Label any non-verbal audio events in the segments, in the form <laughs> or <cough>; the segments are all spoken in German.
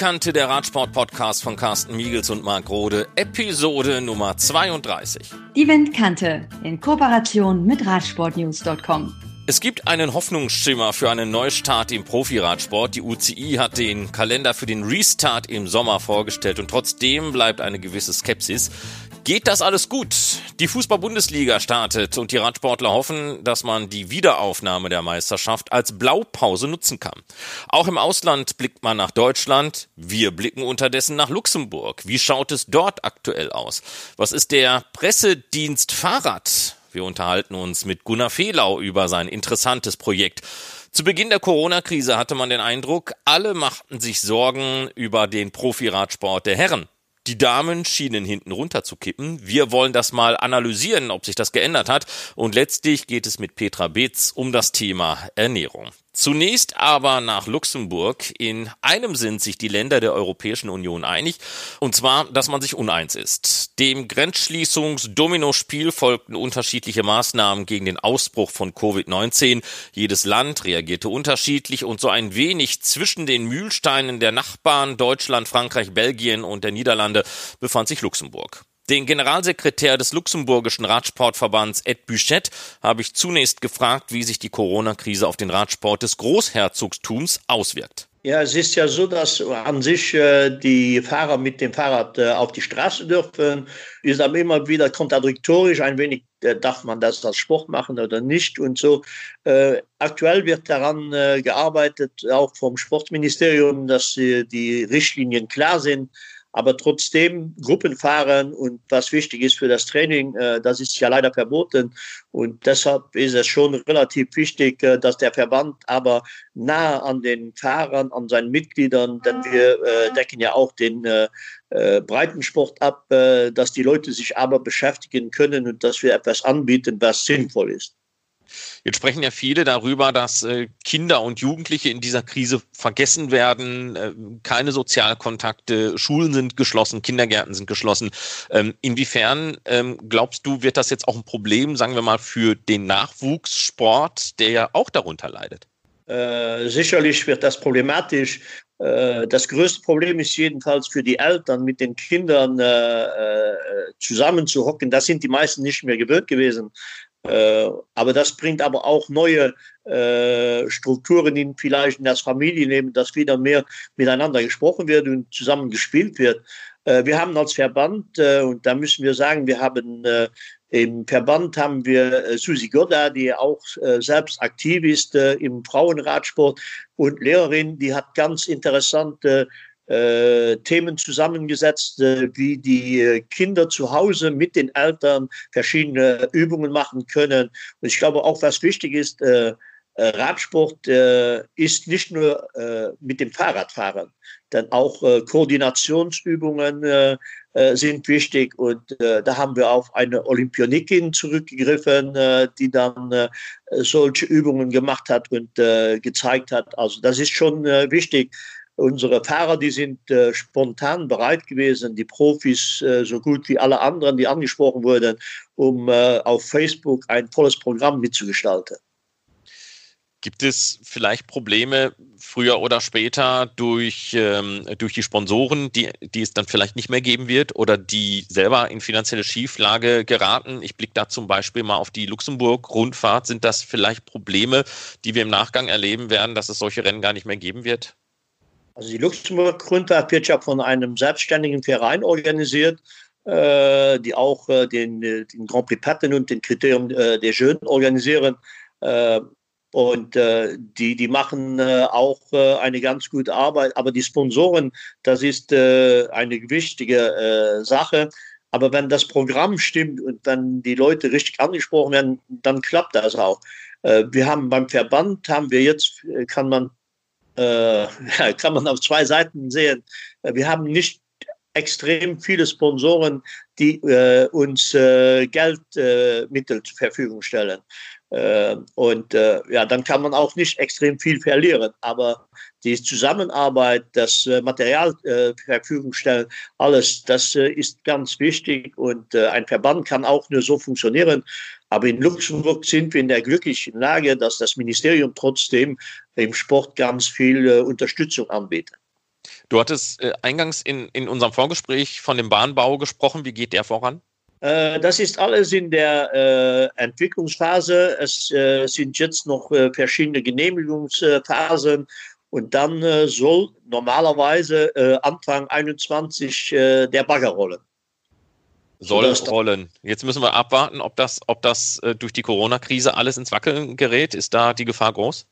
Windkante, der Radsport-Podcast von Carsten Miegels und Marc Rode, Episode Nummer 32. Die Windkante in Kooperation mit Radsportnews.com. Es gibt einen Hoffnungsschimmer für einen Neustart im Profiradsport. Die UCI hat den Kalender für den Restart im Sommer vorgestellt und trotzdem bleibt eine gewisse Skepsis. Geht das alles gut? Die Fußball-Bundesliga startet und die Radsportler hoffen, dass man die Wiederaufnahme der Meisterschaft als Blaupause nutzen kann. Auch im Ausland blickt man nach Deutschland. Wir blicken unterdessen nach Luxemburg. Wie schaut es dort aktuell aus? Was ist der Pressedienst Fahrrad? Wir unterhalten uns mit Gunnar Fehlau über sein interessantes Projekt. Zu Beginn der Corona-Krise hatte man den Eindruck, alle machten sich Sorgen über den Profiradsport der Herren. Die Damen schienen hinten runter zu kippen. Wir wollen das mal analysieren, ob sich das geändert hat. Und letztlich geht es mit Petra Beetz um das Thema Ernährung. Zunächst aber nach Luxemburg. In einem sind sich die Länder der Europäischen Union einig, und zwar, dass man sich uneins ist. Dem Grenzschließungs-Dominospiel folgten unterschiedliche Maßnahmen gegen den Ausbruch von Covid-19. Jedes Land reagierte unterschiedlich und so ein wenig zwischen den Mühlsteinen der Nachbarn Deutschland, Frankreich, Belgien und der Niederlande befand sich Luxemburg. Den Generalsekretär des luxemburgischen Radsportverbands Ed Büchet habe ich zunächst gefragt, wie sich die Corona-Krise auf den Radsport des Großherzogtums auswirkt. Ja, es ist ja so, dass an sich äh, die Fahrer mit dem Fahrrad äh, auf die Straße dürfen. Ist aber immer wieder kontradiktorisch. Ein wenig äh, darf man das als Sport machen oder nicht und so. Äh, aktuell wird daran äh, gearbeitet, auch vom Sportministerium, dass die Richtlinien klar sind aber trotzdem Gruppen fahren und was wichtig ist für das Training, äh, das ist ja leider verboten. Und deshalb ist es schon relativ wichtig, äh, dass der Verband aber nah an den Fahrern, an seinen Mitgliedern, denn wir äh, decken ja auch den Breitensport ab, dass die Leute sich aber beschäftigen können und dass wir etwas anbieten, was sinnvoll ist. Jetzt sprechen ja viele darüber, dass äh, Kinder und Jugendliche in dieser Krise vergessen werden, äh, keine Sozialkontakte, Schulen sind geschlossen, Kindergärten sind geschlossen. Ähm, inwiefern ähm, glaubst du, wird das jetzt auch ein Problem, sagen wir mal, für den Nachwuchssport, der ja auch darunter leidet? Äh, sicherlich wird das problematisch. Äh, das größte Problem ist jedenfalls für die Eltern, mit den Kindern äh, zusammenzuhocken. Das sind die meisten nicht mehr gewöhnt gewesen. Äh, aber das bringt aber auch neue äh, Strukturen in vielleicht in das Familienleben, dass wieder mehr miteinander gesprochen wird und zusammen gespielt wird. Äh, wir haben als Verband, und da müssen wir sagen, wir haben im Verband haben wir Susi Godda, die auch selbst aktiv ist im Frauenradsport und Lehrerin, die hat ganz interessante äh, Themen zusammengesetzt, äh, wie die äh, Kinder zu Hause mit den Eltern verschiedene Übungen machen können. Und ich glaube auch, was wichtig ist, äh, äh Radsport äh, ist nicht nur mit dem Fahrradfahren, denn auch Koordinationsübungen sind wichtig. Und da haben wir auf eine Olympionikin zurückgegriffen, die dann solche Übungen gemacht hat und gezeigt hat. Also das ist schon wichtig Unsere Fahrer, die sind äh, spontan bereit gewesen, die Profis äh, so gut wie alle anderen, die angesprochen wurden, um äh, auf Facebook ein volles Programm mitzugestalten. Gibt es vielleicht Probleme früher oder später durch, ähm, durch die Sponsoren, die, die es dann vielleicht nicht mehr geben wird oder die selber in finanzielle Schieflage geraten? Ich blicke da zum Beispiel mal auf die Luxemburg-Rundfahrt. Sind das vielleicht Probleme, die wir im Nachgang erleben werden, dass es solche Rennen gar nicht mehr geben wird? Also die Luxemburg-Rundfahrt wird ja von einem selbstständigen Verein organisiert, äh, die auch äh, den, äh, den, Grand Prix Patten und den Kriterium äh, der Jeunes organisieren. Äh, und äh, die, die machen auch eine ganz gute Arbeit. Aber die Sponsoren, das ist eine wichtige Sache. Aber wenn das Programm stimmt und wenn die Leute richtig angesprochen werden, dann klappt das auch. wir haben beim Verband, haben wir jetzt, kann man äh, <laughs> kann man auf zwei Seiten sehen. Äh, wir haben nicht extrem viele Sponsoren, die äh, uns äh, Geldmittel äh, zur Verfügung stellen. Äh, und ja, dann kann man auch nicht extrem viel verlieren. Aber die Zusammenarbeit, das Material äh, Verfügung stellen, alles, das ist ganz wichtig. Und ein Verband kann auch nur so funktionieren. Aber in Luxemburg sind wir in der glücklichen Lage, dass das Ministerium trotzdem im Sport ganz viel äh, Unterstützung anbietet. Du hattest äh, eingangs in, in unserem Vorgespräch von dem Bahnbau gesprochen. Wie geht der voran? Äh, das ist alles in der äh, Entwicklungsphase. Es äh, sind jetzt noch verschiedene Genehmigungsphasen und dann soll normalerweise Anfang 21 der Bagger rollen. Soll rollen. Jetzt müssen wir abwarten, ob das, ob das durch die Corona-Krise alles ins Wackeln gerät. Ist da die Gefahr groß?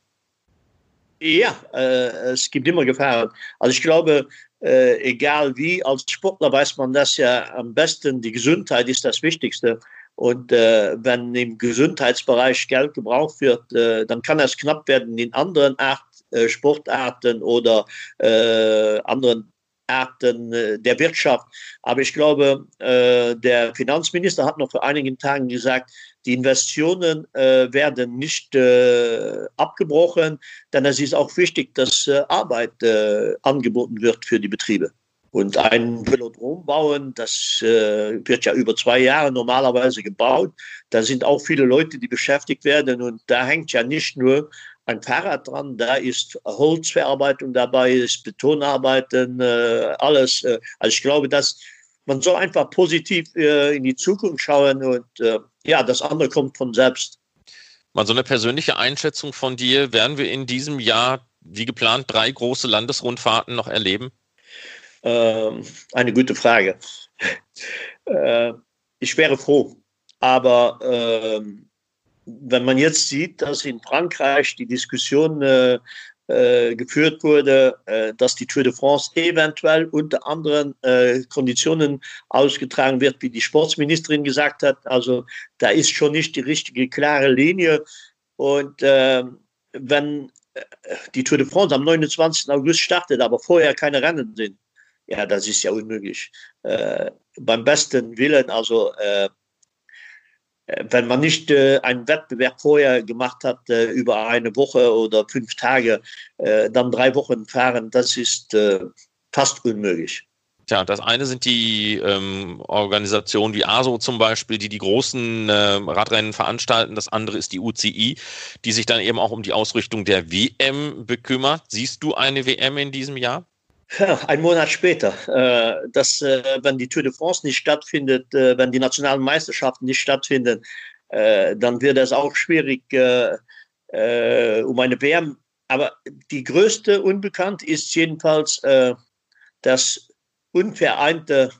Ja, es gibt immer Gefahren. Also ich glaube, äh, egal wie, als Sportler weiß man das ja am besten, die Gesundheit ist das Wichtigste. Und äh, wenn im Gesundheitsbereich Geld gebraucht wird, äh, dann kann es knapp werden in anderen Art, äh, Sportarten oder äh, anderen Arten äh, der Wirtschaft. Aber ich glaube, der Finanzminister hat noch vor einigen Tagen gesagt, die Investitionen äh, werden nicht äh, abgebrochen, denn es ist auch wichtig, dass äh, Arbeit äh, angeboten wird für die Betriebe. Und ein Velodrom bauen, das äh, wird ja über zwei Jahre normalerweise gebaut. Da sind auch viele Leute, die beschäftigt werden. Und da hängt ja nicht nur ein Fahrrad dran, da ist Holzverarbeitung dabei, ist Betonarbeiten, äh, alles. also ich glaube, dass man soll einfach positiv in die Zukunft schauen und ja, das andere kommt von selbst. Mal so eine persönliche Einschätzung von dir. Werden wir in diesem Jahr, wie geplant, drei große Landesrundfahrten noch erleben? Ähm, eine gute Frage. <laughs> äh, ich wäre froh. Aber äh, wenn man jetzt sieht, dass in Frankreich die Diskussion äh, äh, geführt wurde, äh, dass die Tour de France eventuell unter anderen äh, Konditionen ausgetragen wird, wie die Sportsministerin gesagt hat. Also da ist schon nicht die richtige klare Linie. Und äh, wenn äh, die Tour de France am 29. August startet, aber vorher keine Rennen sind, ja, das ist ja unmöglich. Äh, beim besten Willen, also wenn man nicht äh, einen Wettbewerb vorher gemacht hat, äh, über eine Woche oder fünf Tage, äh, dann drei Wochen fahren, das ist äh, fast unmöglich. Tja, das eine sind die ähm, Organisationen wie ASO zum Beispiel, die die großen äh, Radrennen veranstalten. Das andere ist die UCI, die sich dann eben auch um die Ausrichtung der WM bekümmert. Siehst du eine WM in diesem Jahr? Ein Monat später, äh, dass, äh, wenn die Tour de France nicht stattfindet, äh, wenn die nationalen Meisterschaften nicht stattfinden, äh, dann wird es auch schwierig äh, äh, um eine WM. Aber die größte Unbekannt ist jedenfalls das unvereinte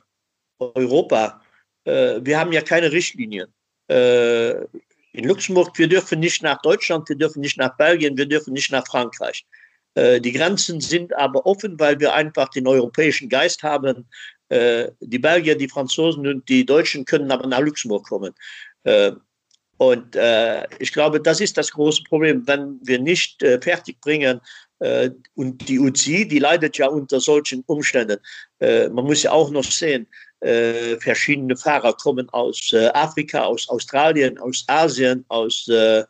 Europa. wir haben ja keine Richtlinien. in Luxemburg, wir dürfen nicht nach Deutschland, wir dürfen nicht nach Belgien, wir dürfen nicht nach Frankreich. Äh, die Grenzen sind aber offen, weil wir einfach den europäischen Geist haben. Äh, die Belgier, die Franzosen und die Deutschen können aber nach Luxemburg kommen. Äh, und ich glaube, das ist das große Problem, wenn wir nicht fertig bringen. und die UCI, die leidet ja unter solchen Umständen. man muss ja auch noch sehen, verschiedene Fahrer kommen aus Afrika, aus Australien, aus Asien, aus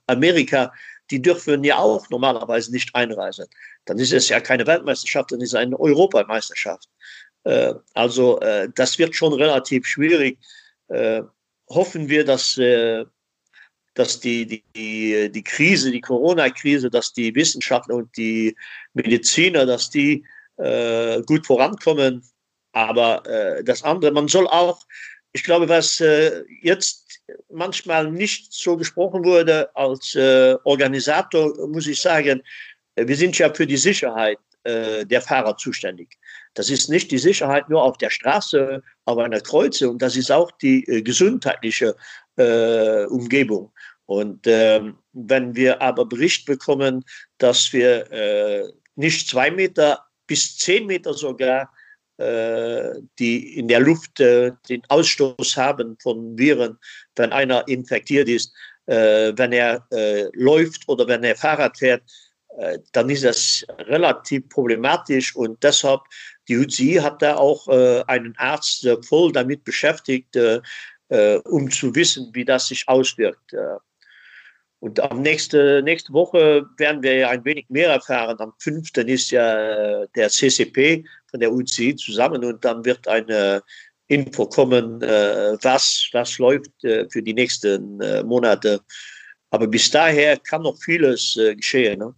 Amerika die dürfen ja auch normalerweise nicht einreisen. Dann ist es ja keine Weltmeisterschaft, dann ist es eine Europameisterschaft. Äh, also äh, das wird schon relativ schwierig. Äh, hoffen wir, dass, äh, dass die, die, die Krise, die Corona-Krise, dass die Wissenschaftler und die Mediziner, dass die äh, gut vorankommen. Aber äh, das andere, man soll auch, ich glaube, was jetzt manchmal nicht so gesprochen wurde als Organisator, muss ich sagen, wir sind ja für die Sicherheit äh, der Fahrer zuständig. Das ist nicht die Sicherheit nur auf der Straße, auf einer Kreuze und das ist auch die äh, gesundheitliche äh, Umgebung. Und ähm, wenn wir aber Bericht bekommen, dass wir äh, nicht zwei Meter bis zehn Meter sogar äh, die in der Luft äh, den Ausstoß haben von Viren, wenn einer infektiert ist, äh, wenn er läuft oder wenn er Fahrrad fährt, dann ist das relativ problematisch und deshalb die UCI hat da auch einen Arzt voll damit beschäftigt, um zu wissen, wie das sich auswirkt. Und am nächste, nächste Woche werden wir ja ein wenig mehr erfahren. Am 5. ist ja der CCP von der UCI zusammen und dann wird eine Info kommen, äh, was, was läuft äh, für die nächsten äh, Monate. Aber bis daher kann noch vieles geschehen. Ne?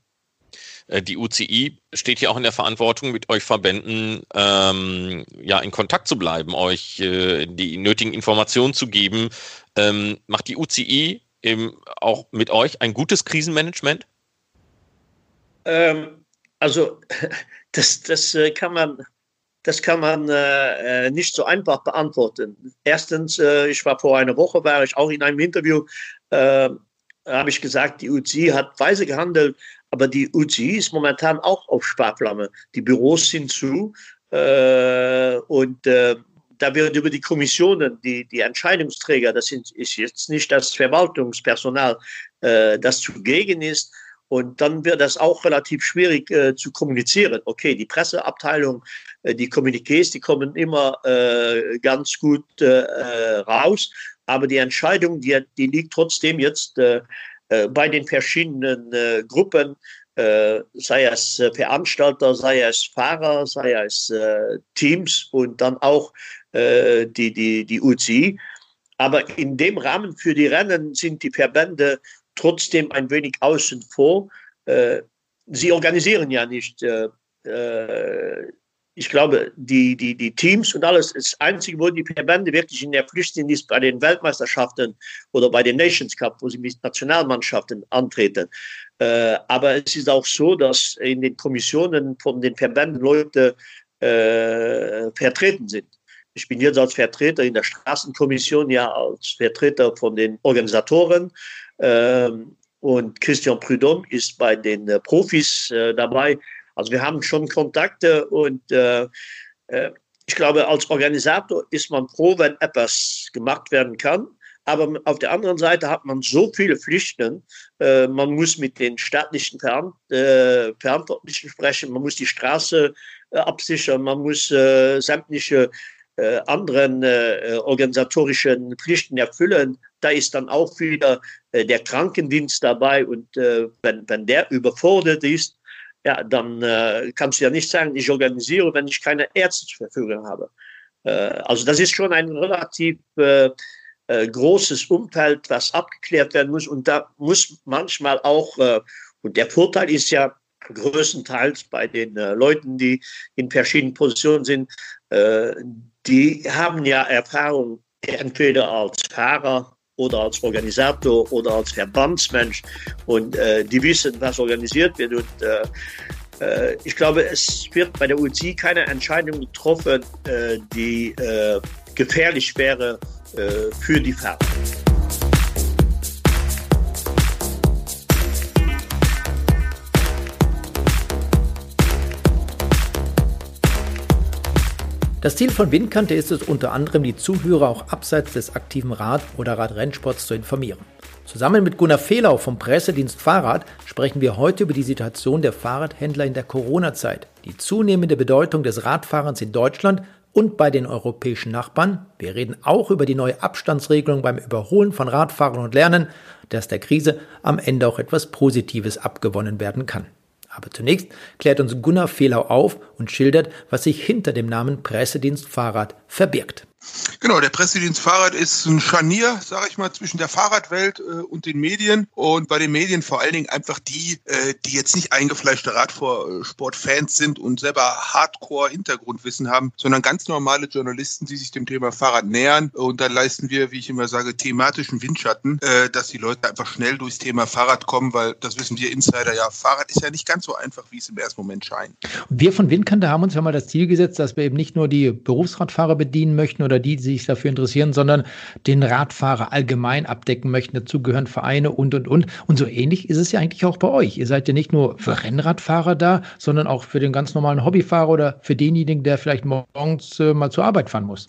Äh, die UCI steht hier auch in der Verantwortung, mit euch Verbänden ähm, ja in Kontakt zu bleiben, euch äh, die nötigen Informationen zu geben. Ähm, macht die UCI eben auch mit euch ein gutes Krisenmanagement? Ähm, also <laughs> das, das äh, kann man das kann man äh, nicht so einfach beantworten. Erstens, äh, ich war vor einer Woche, war ich auch in einem Interview, äh, habe ich gesagt, die UCI hat weise gehandelt, aber die UCI ist momentan auch auf Sparflamme. Die Büros sind zu äh, und äh, da wird über die Kommissionen, die, die Entscheidungsträger, das sind, ist jetzt nicht das Verwaltungspersonal, äh, das zugegen ist, und dann wird das auch relativ schwierig äh, zu kommunizieren. Okay, die Presseabteilung, äh, die Kommuniqués, die kommen immer äh, ganz gut äh, äh, raus. Aber die Entscheidung, die, die liegt trotzdem jetzt äh, bei den verschiedenen Gruppen, sei es Veranstalter, sei es Fahrer, sei es Teams und dann auch die, die, die UCI. Aber in dem Rahmen für die Rennen sind die Verbände trotzdem ein wenig außen vor. Äh, sie organisieren ja nicht. Äh, äh, ich glaube, die, die, die Teams und alles, das Einzige, wo die Verbände wirklich in der Pflicht sind, ist bei den Weltmeisterschaften oder bei den Nations Cup, wo sie mit Nationalmannschaften antreten. aber es ist auch so, dass in den Kommissionen von den Verbänden Leute vertreten sind. Ich bin jetzt als Vertreter in der Straßenkommission, ja als Vertreter von den Organisatoren. Ähm, und Christian Prudhomme ist bei den äh, Profis äh, dabei. Also wir haben schon Kontakte und äh, ich glaube, als Organisator ist man froh, wenn etwas gemacht werden kann. Aber auf der anderen Seite hat man so viele Pflichten. man muss mit den staatlichen Verantwortlichen sprechen, man muss die Straße absichern, man muss sämtliche anderen organisatorischen Pflichten erfüllen da ist dann auch wieder äh, der Krankendienst dabei und äh, wenn, wenn der überfordert ist, ja, dann äh, kannst du ja nicht sagen, ich organisiere, wenn ich keine Ärzte zur Verfügung habe. Äh, also das ist schon ein relativ äh, äh, großes Umfeld, was abgeklärt werden muss und da muss manchmal auch, und der Vorteil ist ja größtenteils bei den Leuten, die in verschiedenen Positionen sind, die haben ja Erfahrung entweder als Fahrer oder als Organisator oder als Verbandsmensch und äh, die wissen, was organisiert wird. Und äh, äh ich glaube, es wird bei der UCI keine Entscheidung getroffen, äh, die äh, gefährlich wäre für die Fahrer. Das Ziel von Windkante ist es unter anderem, die Zuhörer auch abseits des aktiven Rad- oder Radrennsports zu informieren. Zusammen mit Gunnar Fehlau vom Pressedienst Fahrrad sprechen wir heute über die Situation der Fahrradhändler in der Corona-Zeit, die zunehmende Bedeutung des Radfahrens in Deutschland und bei den europäischen Nachbarn. Wir reden auch über die neue Abstandsregelung beim Überholen von Radfahrern und lernen, dass der Krise am Ende auch etwas Positives abgewonnen werden kann. Aber zunächst klärt uns Gunnar Fehlau auf und schildert, was sich hinter dem Namen Pressedienst Fahrrad verbirgt. Genau, der Pressedienst Fahrrad ist ein Scharnier, sage ich mal, zwischen der Fahrradwelt äh, und den Medien. Und bei den Medien vor allen Dingen einfach die, äh, die jetzt nicht eingefleischte Radsportfans sind und selber Hardcore-Hintergrundwissen haben, sondern ganz normale Journalisten, die sich dem Thema Fahrrad nähern. Und da leisten wir, wie ich immer sage, thematischen Windschatten, äh, dass die Leute einfach schnell durchs Thema Fahrrad kommen, weil das wissen wir Insider ja, Fahrrad ist ja nicht ganz so einfach, wie es im ersten Moment scheint. Wir von Windkante haben uns ja mal das Ziel gesetzt, dass wir eben nicht nur die Berufsradfahrer bedienen möchten oder die, die sich dafür interessieren, sondern den Radfahrer allgemein abdecken möchten. Dazu gehören Vereine und, und, und. Und so ähnlich ist es ja eigentlich auch bei euch. Ihr seid ja nicht nur für Rennradfahrer da, sondern auch für den ganz normalen Hobbyfahrer oder für denjenigen, der vielleicht morgens äh, mal zur Arbeit fahren muss.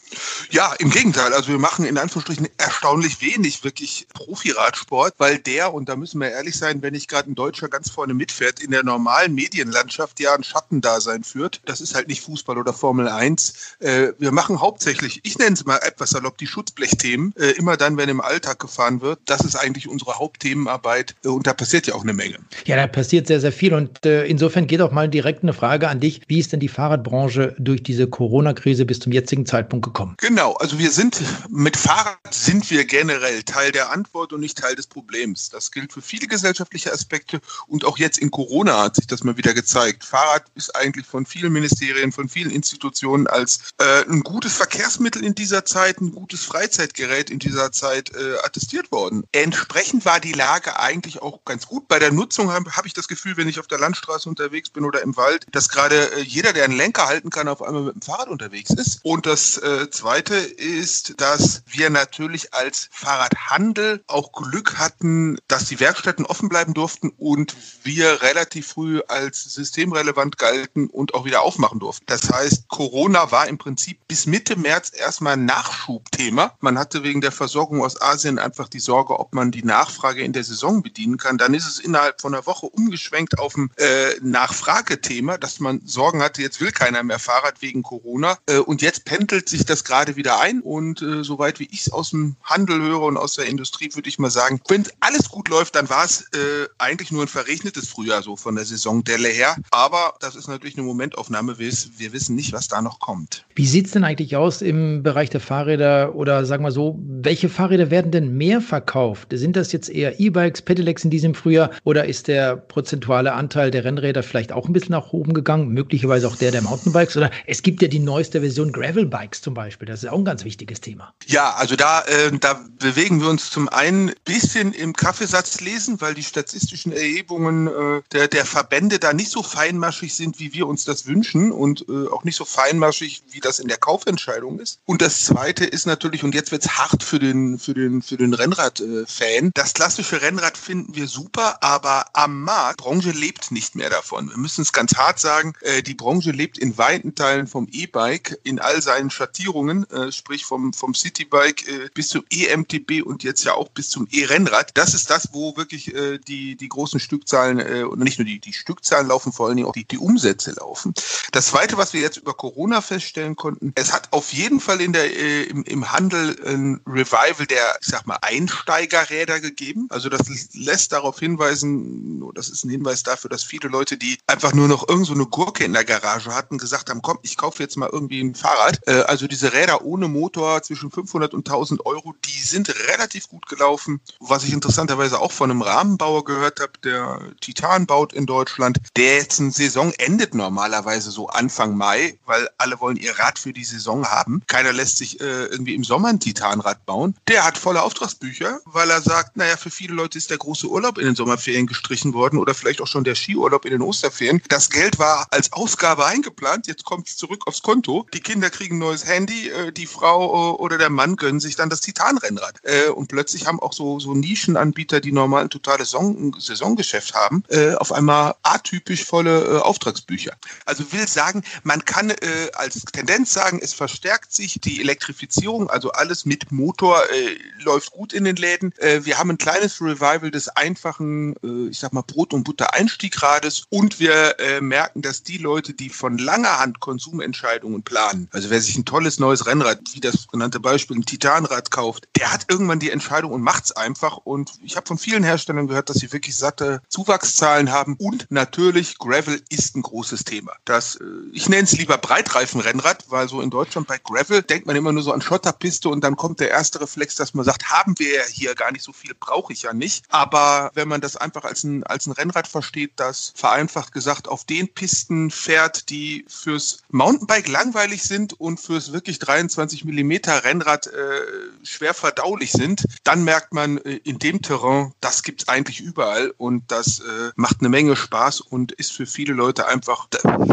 Ja, im Gegenteil. Also wir machen in Anführungsstrichen erstaunlich wenig wirklich Profiradsport, weil der, und da müssen wir ehrlich sein, wenn nicht gerade ein Deutscher ganz vorne mitfährt, in der normalen Medienlandschaft ja ein Schattendasein führt. Das ist halt nicht Fußball oder Formel 1. Äh, wir machen hauptsächlich, ich ich nenne es mal etwas salopp, die Schutzblechthemen, äh, immer dann, wenn im Alltag gefahren wird, das ist eigentlich unsere Hauptthemenarbeit äh, und da passiert ja auch eine Menge. Ja, da passiert sehr, sehr viel und äh, insofern geht auch mal direkt eine Frage an dich. Wie ist denn die Fahrradbranche durch diese Corona-Krise bis zum jetzigen Zeitpunkt gekommen? Genau, also wir sind mit Fahrrad sind wir generell Teil der Antwort und nicht Teil des Problems. Das gilt für viele gesellschaftliche Aspekte und auch jetzt in Corona hat sich das mal wieder gezeigt. Fahrrad ist eigentlich von vielen Ministerien, von vielen Institutionen als äh, ein gutes Verkehrsmittel in dieser Zeit, ein gutes Freizeitgerät in dieser Zeit äh, attestiert worden. Entsprechend war die Lage eigentlich auch ganz gut. Bei der Nutzung habe hab ich das Gefühl, wenn ich auf der Landstraße unterwegs bin oder im Wald, dass gerade äh, jeder, der einen Lenker halten kann, auf einmal mit dem Fahrrad unterwegs ist. Und das äh, Zweite ist, dass wir natürlich als Fahrradhandel auch Glück hatten, dass die Werkstätten offen bleiben durften und wir relativ früh als systemrelevant galten und auch wieder aufmachen durften. Das heißt, Corona war im Prinzip bis Mitte März erstmal ein Nachschubthema. Man hatte wegen der Versorgung aus Asien einfach die Sorge, ob man die Nachfrage in der Saison bedienen kann. Dann ist es innerhalb von einer Woche umgeschwenkt auf ein äh, Nachfragethema, dass man Sorgen hatte, jetzt will keiner mehr Fahrrad wegen Corona. Äh, und jetzt pendelt sich das gerade wieder ein. Und äh, soweit wie ich es aus dem Handel höre und aus der Industrie, würde ich mal sagen, wenn alles gut läuft, dann war es äh, eigentlich nur ein verregnetes Frühjahr so von der Saisondelle her. Aber das ist natürlich eine Momentaufnahme. Wir, wir wissen nicht, was da noch kommt. Wie sieht es denn eigentlich aus im Bereich der Fahrräder oder sagen wir so, welche Fahrräder werden denn mehr verkauft? Sind das jetzt eher E-Bikes, Pedelecs in diesem Frühjahr oder ist der prozentuale Anteil der Rennräder vielleicht auch ein bisschen nach oben gegangen? Möglicherweise auch der der Mountainbikes oder es gibt ja die neueste Version Gravel-Bikes zum Beispiel. Das ist auch ein ganz wichtiges Thema. Ja, also da, äh, da bewegen wir uns zum einen ein bisschen im Kaffeesatz lesen, weil die statistischen Erhebungen äh, der, der Verbände da nicht so feinmaschig sind, wie wir uns das wünschen und äh, auch nicht so feinmaschig, wie das in der Kaufentscheidung ist. Und das Zweite ist natürlich, und jetzt wird's hart für den, für den, für den Rennrad-Fan, das klassische Rennrad finden wir super, aber am Markt, die Branche lebt nicht mehr davon. Wir müssen es ganz hart sagen, äh, die Branche lebt in weiten Teilen vom E-Bike in all seinen Schattierungen, äh, sprich vom, vom Citybike äh, bis zum EMTB und jetzt ja auch bis zum E-Rennrad. Das ist das, wo wirklich die, die großen Stückzahlen, und nicht nur die, die Stückzahlen laufen, vor allen Dingen auch die, die Umsätze laufen. Das Zweite, was wir jetzt über Corona feststellen konnten, es hat auf jeden Fall in der, äh, im, im Handel ein Revival der, ich sag mal, Einsteigerräder gegeben. Also das lässt darauf hinweisen, das ist ein Hinweis dafür, dass viele Leute, die einfach nur noch irgend so eine Gurke in der Garage hatten, gesagt haben, komm, ich kaufe jetzt mal irgendwie ein Fahrrad. Äh, also diese Räder ohne Motor zwischen 500 und 1000 Euro, die sind relativ gut gelaufen. Was ich interessanterweise auch von einem Rahmenbauer gehört habe, der Titan baut in Deutschland, der jetzt eine Saison endet normalerweise so Anfang Mai, weil alle wollen ihr Rad für die Saison haben. Keiner lässt sich äh, irgendwie im Sommer ein Titanrad bauen. Der hat volle Auftragsbücher, weil er sagt, naja, für viele Leute ist der große Urlaub in den Sommerferien gestrichen worden oder vielleicht auch schon der Skiurlaub in den Osterferien. Das Geld war als Ausgabe eingeplant, jetzt kommt es zurück aufs Konto. Die Kinder kriegen ein neues Handy, äh, die Frau äh, oder der Mann gönnen sich dann das Titanrennrad. Äh, und plötzlich haben auch so, so Nischenanbieter, die normal ein totales Saison, Saisongeschäft haben, äh, auf einmal atypisch volle äh, Auftragsbücher. Also will sagen, man kann als Tendenz sagen, es verstärkt sich die Elektrifizierung, also alles mit Motor äh, läuft gut in den Läden. Äh, wir haben ein kleines Revival des einfachen, äh, ich sag mal, Brot- und Butter-Einstiegrades und wir äh, merken, dass die Leute, die von langer Hand Konsumentscheidungen planen, also wer sich ein tolles neues Rennrad, wie das genannte Beispiel, ein Titanrad kauft, der hat irgendwann die Entscheidung und macht's einfach. Und ich habe von vielen Herstellern gehört, dass sie wirklich satte Zuwachszahlen haben. Und natürlich, Gravel ist ein großes Thema. Das, äh, ich nenne es lieber Breitreifen-Rennrad, weil so in Deutschland bei Gravel denkt man immer nur so an Schotterpiste und dann kommt der erste Reflex, dass man sagt, haben wir hier gar nicht so viel, brauche ich ja nicht. Aber wenn man das einfach als ein, als ein Rennrad versteht, das vereinfacht gesagt auf den Pisten fährt, die fürs Mountainbike langweilig sind und fürs wirklich 23 Millimeter Rennrad äh, schwer verdaulich sind, dann merkt man äh, in dem Terrain, das gibt's eigentlich überall und das äh, macht eine Menge Spaß und ist für viele Leute einfach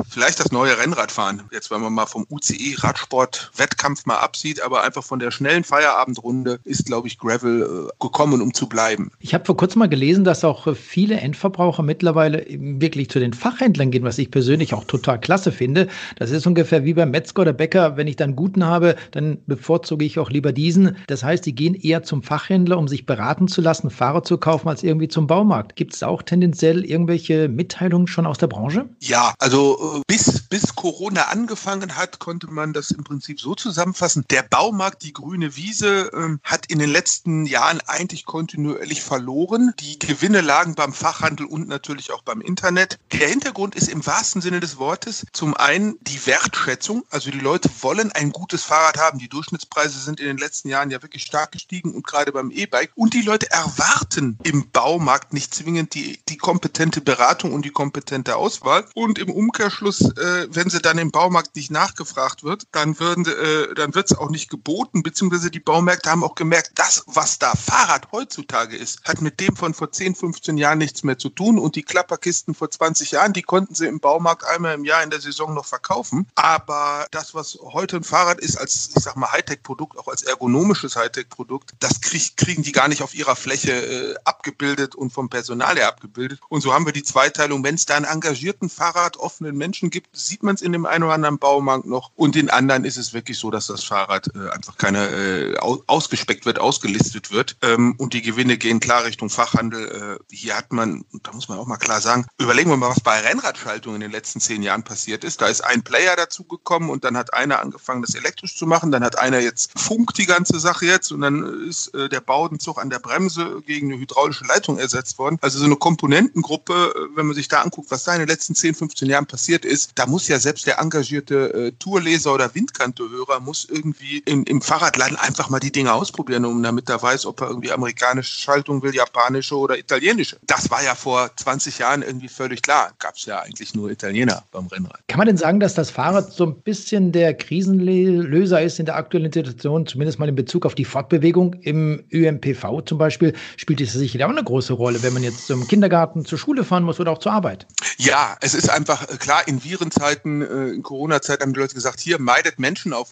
vielleicht das neue Rennradfahren. Jetzt, wenn man mal vom UCI Radsport Wettkampf mal absieht, aber einfach von der schnellen Feierabend Abendrunde ist, glaube ich, Gravel äh, gekommen, um zu bleiben. Ich habe vor kurzem mal gelesen, dass auch viele Endverbraucher mittlerweile wirklich zu den Fachhändlern gehen, was ich persönlich auch total klasse finde. Das ist ungefähr wie beim Metzger oder Bäcker. Wenn ich dann guten habe, dann bevorzuge ich auch lieber diesen. Das heißt, die gehen eher zum Fachhändler, um sich beraten zu lassen, Fahrer zu kaufen, als irgendwie zum Baumarkt. Gibt es auch tendenziell irgendwelche Mitteilungen schon aus der Branche? Ja, also äh, bis, bis Corona angefangen hat, konnte man das im Prinzip so zusammenfassen. Der Baumarkt, die grüne Wiese, äh, hat in den letzten Jahren eigentlich kontinuierlich verloren. Die Gewinne lagen beim Fachhandel und natürlich auch beim Internet. Der Hintergrund ist im wahrsten Sinne des Wortes zum einen die Wertschätzung. Also die Leute wollen ein gutes Fahrrad haben. Die Durchschnittspreise sind in den letzten Jahren ja wirklich stark gestiegen und gerade beim E-Bike. Und die Leute erwarten im Baumarkt nicht zwingend die, die kompetente Beratung und die kompetente Auswahl. Und im Umkehrschluss, äh, wenn sie dann im Baumarkt nicht nachgefragt wird, dann, würden, äh, dann wird es auch nicht geboten, beziehungsweise die Baumärkte haben auch gemerkt, das, was da Fahrrad heutzutage ist, hat mit dem von vor 10, 15 Jahren nichts mehr zu tun. Und die Klapperkisten vor 20 Jahren, die konnten sie im Baumarkt einmal im Jahr in der Saison noch verkaufen. Aber das, was heute ein Fahrrad ist, als, ich sag mal, Hightech-Produkt, auch als ergonomisches Hightech-Produkt, das krieg, kriegen die gar nicht auf ihrer Fläche äh, abgebildet und vom Personal her abgebildet. Und so haben wir die Zweiteilung, wenn es da einen engagierten Fahrrad offenen Menschen gibt, sieht man es in dem einen oder anderen Baumarkt noch. Und in anderen ist es wirklich so, dass das Fahrrad äh, einfach keine äh, ausgespeckt wird, ausgelistet wird. Ähm, und die Gewinne gehen klar Richtung Fachhandel. Äh, hier hat man, da muss man auch mal klar sagen, überlegen wir mal, was bei Rennradschaltung in den letzten zehn Jahren passiert ist. Da ist ein Player dazu gekommen und dann hat einer angefangen, das elektrisch zu machen. Dann hat einer jetzt Funk die ganze Sache jetzt und dann ist äh, der Baudenzug an der Bremse gegen eine hydraulische Leitung ersetzt worden. Also so eine Komponentengruppe, äh, wenn man sich da anguckt, was da in den letzten 10, 15 Jahren passiert ist, da muss ja selbst der engagierte äh, Tourleser oder Windkantehörer muss irgendwie in, im Fahrradladen einfach mal die Dinge ausprobieren, um damit er weiß, ob er irgendwie amerikanische Schaltung will, japanische oder italienische. Das war ja vor 20 Jahren irgendwie völlig klar. Gab es ja eigentlich nur Italiener beim Rennrad. Kann man denn sagen, dass das Fahrrad so ein bisschen der Krisenlöser ist in der aktuellen Situation, zumindest mal in Bezug auf die Fortbewegung im ÖMPV zum Beispiel, spielt es sicherlich auch eine große Rolle, wenn man jetzt zum Kindergarten, zur Schule fahren muss oder auch zur Arbeit. Ja, es ist einfach äh, klar, in Virenzeiten, äh, in Corona-Zeit haben die Leute gesagt, hier meidet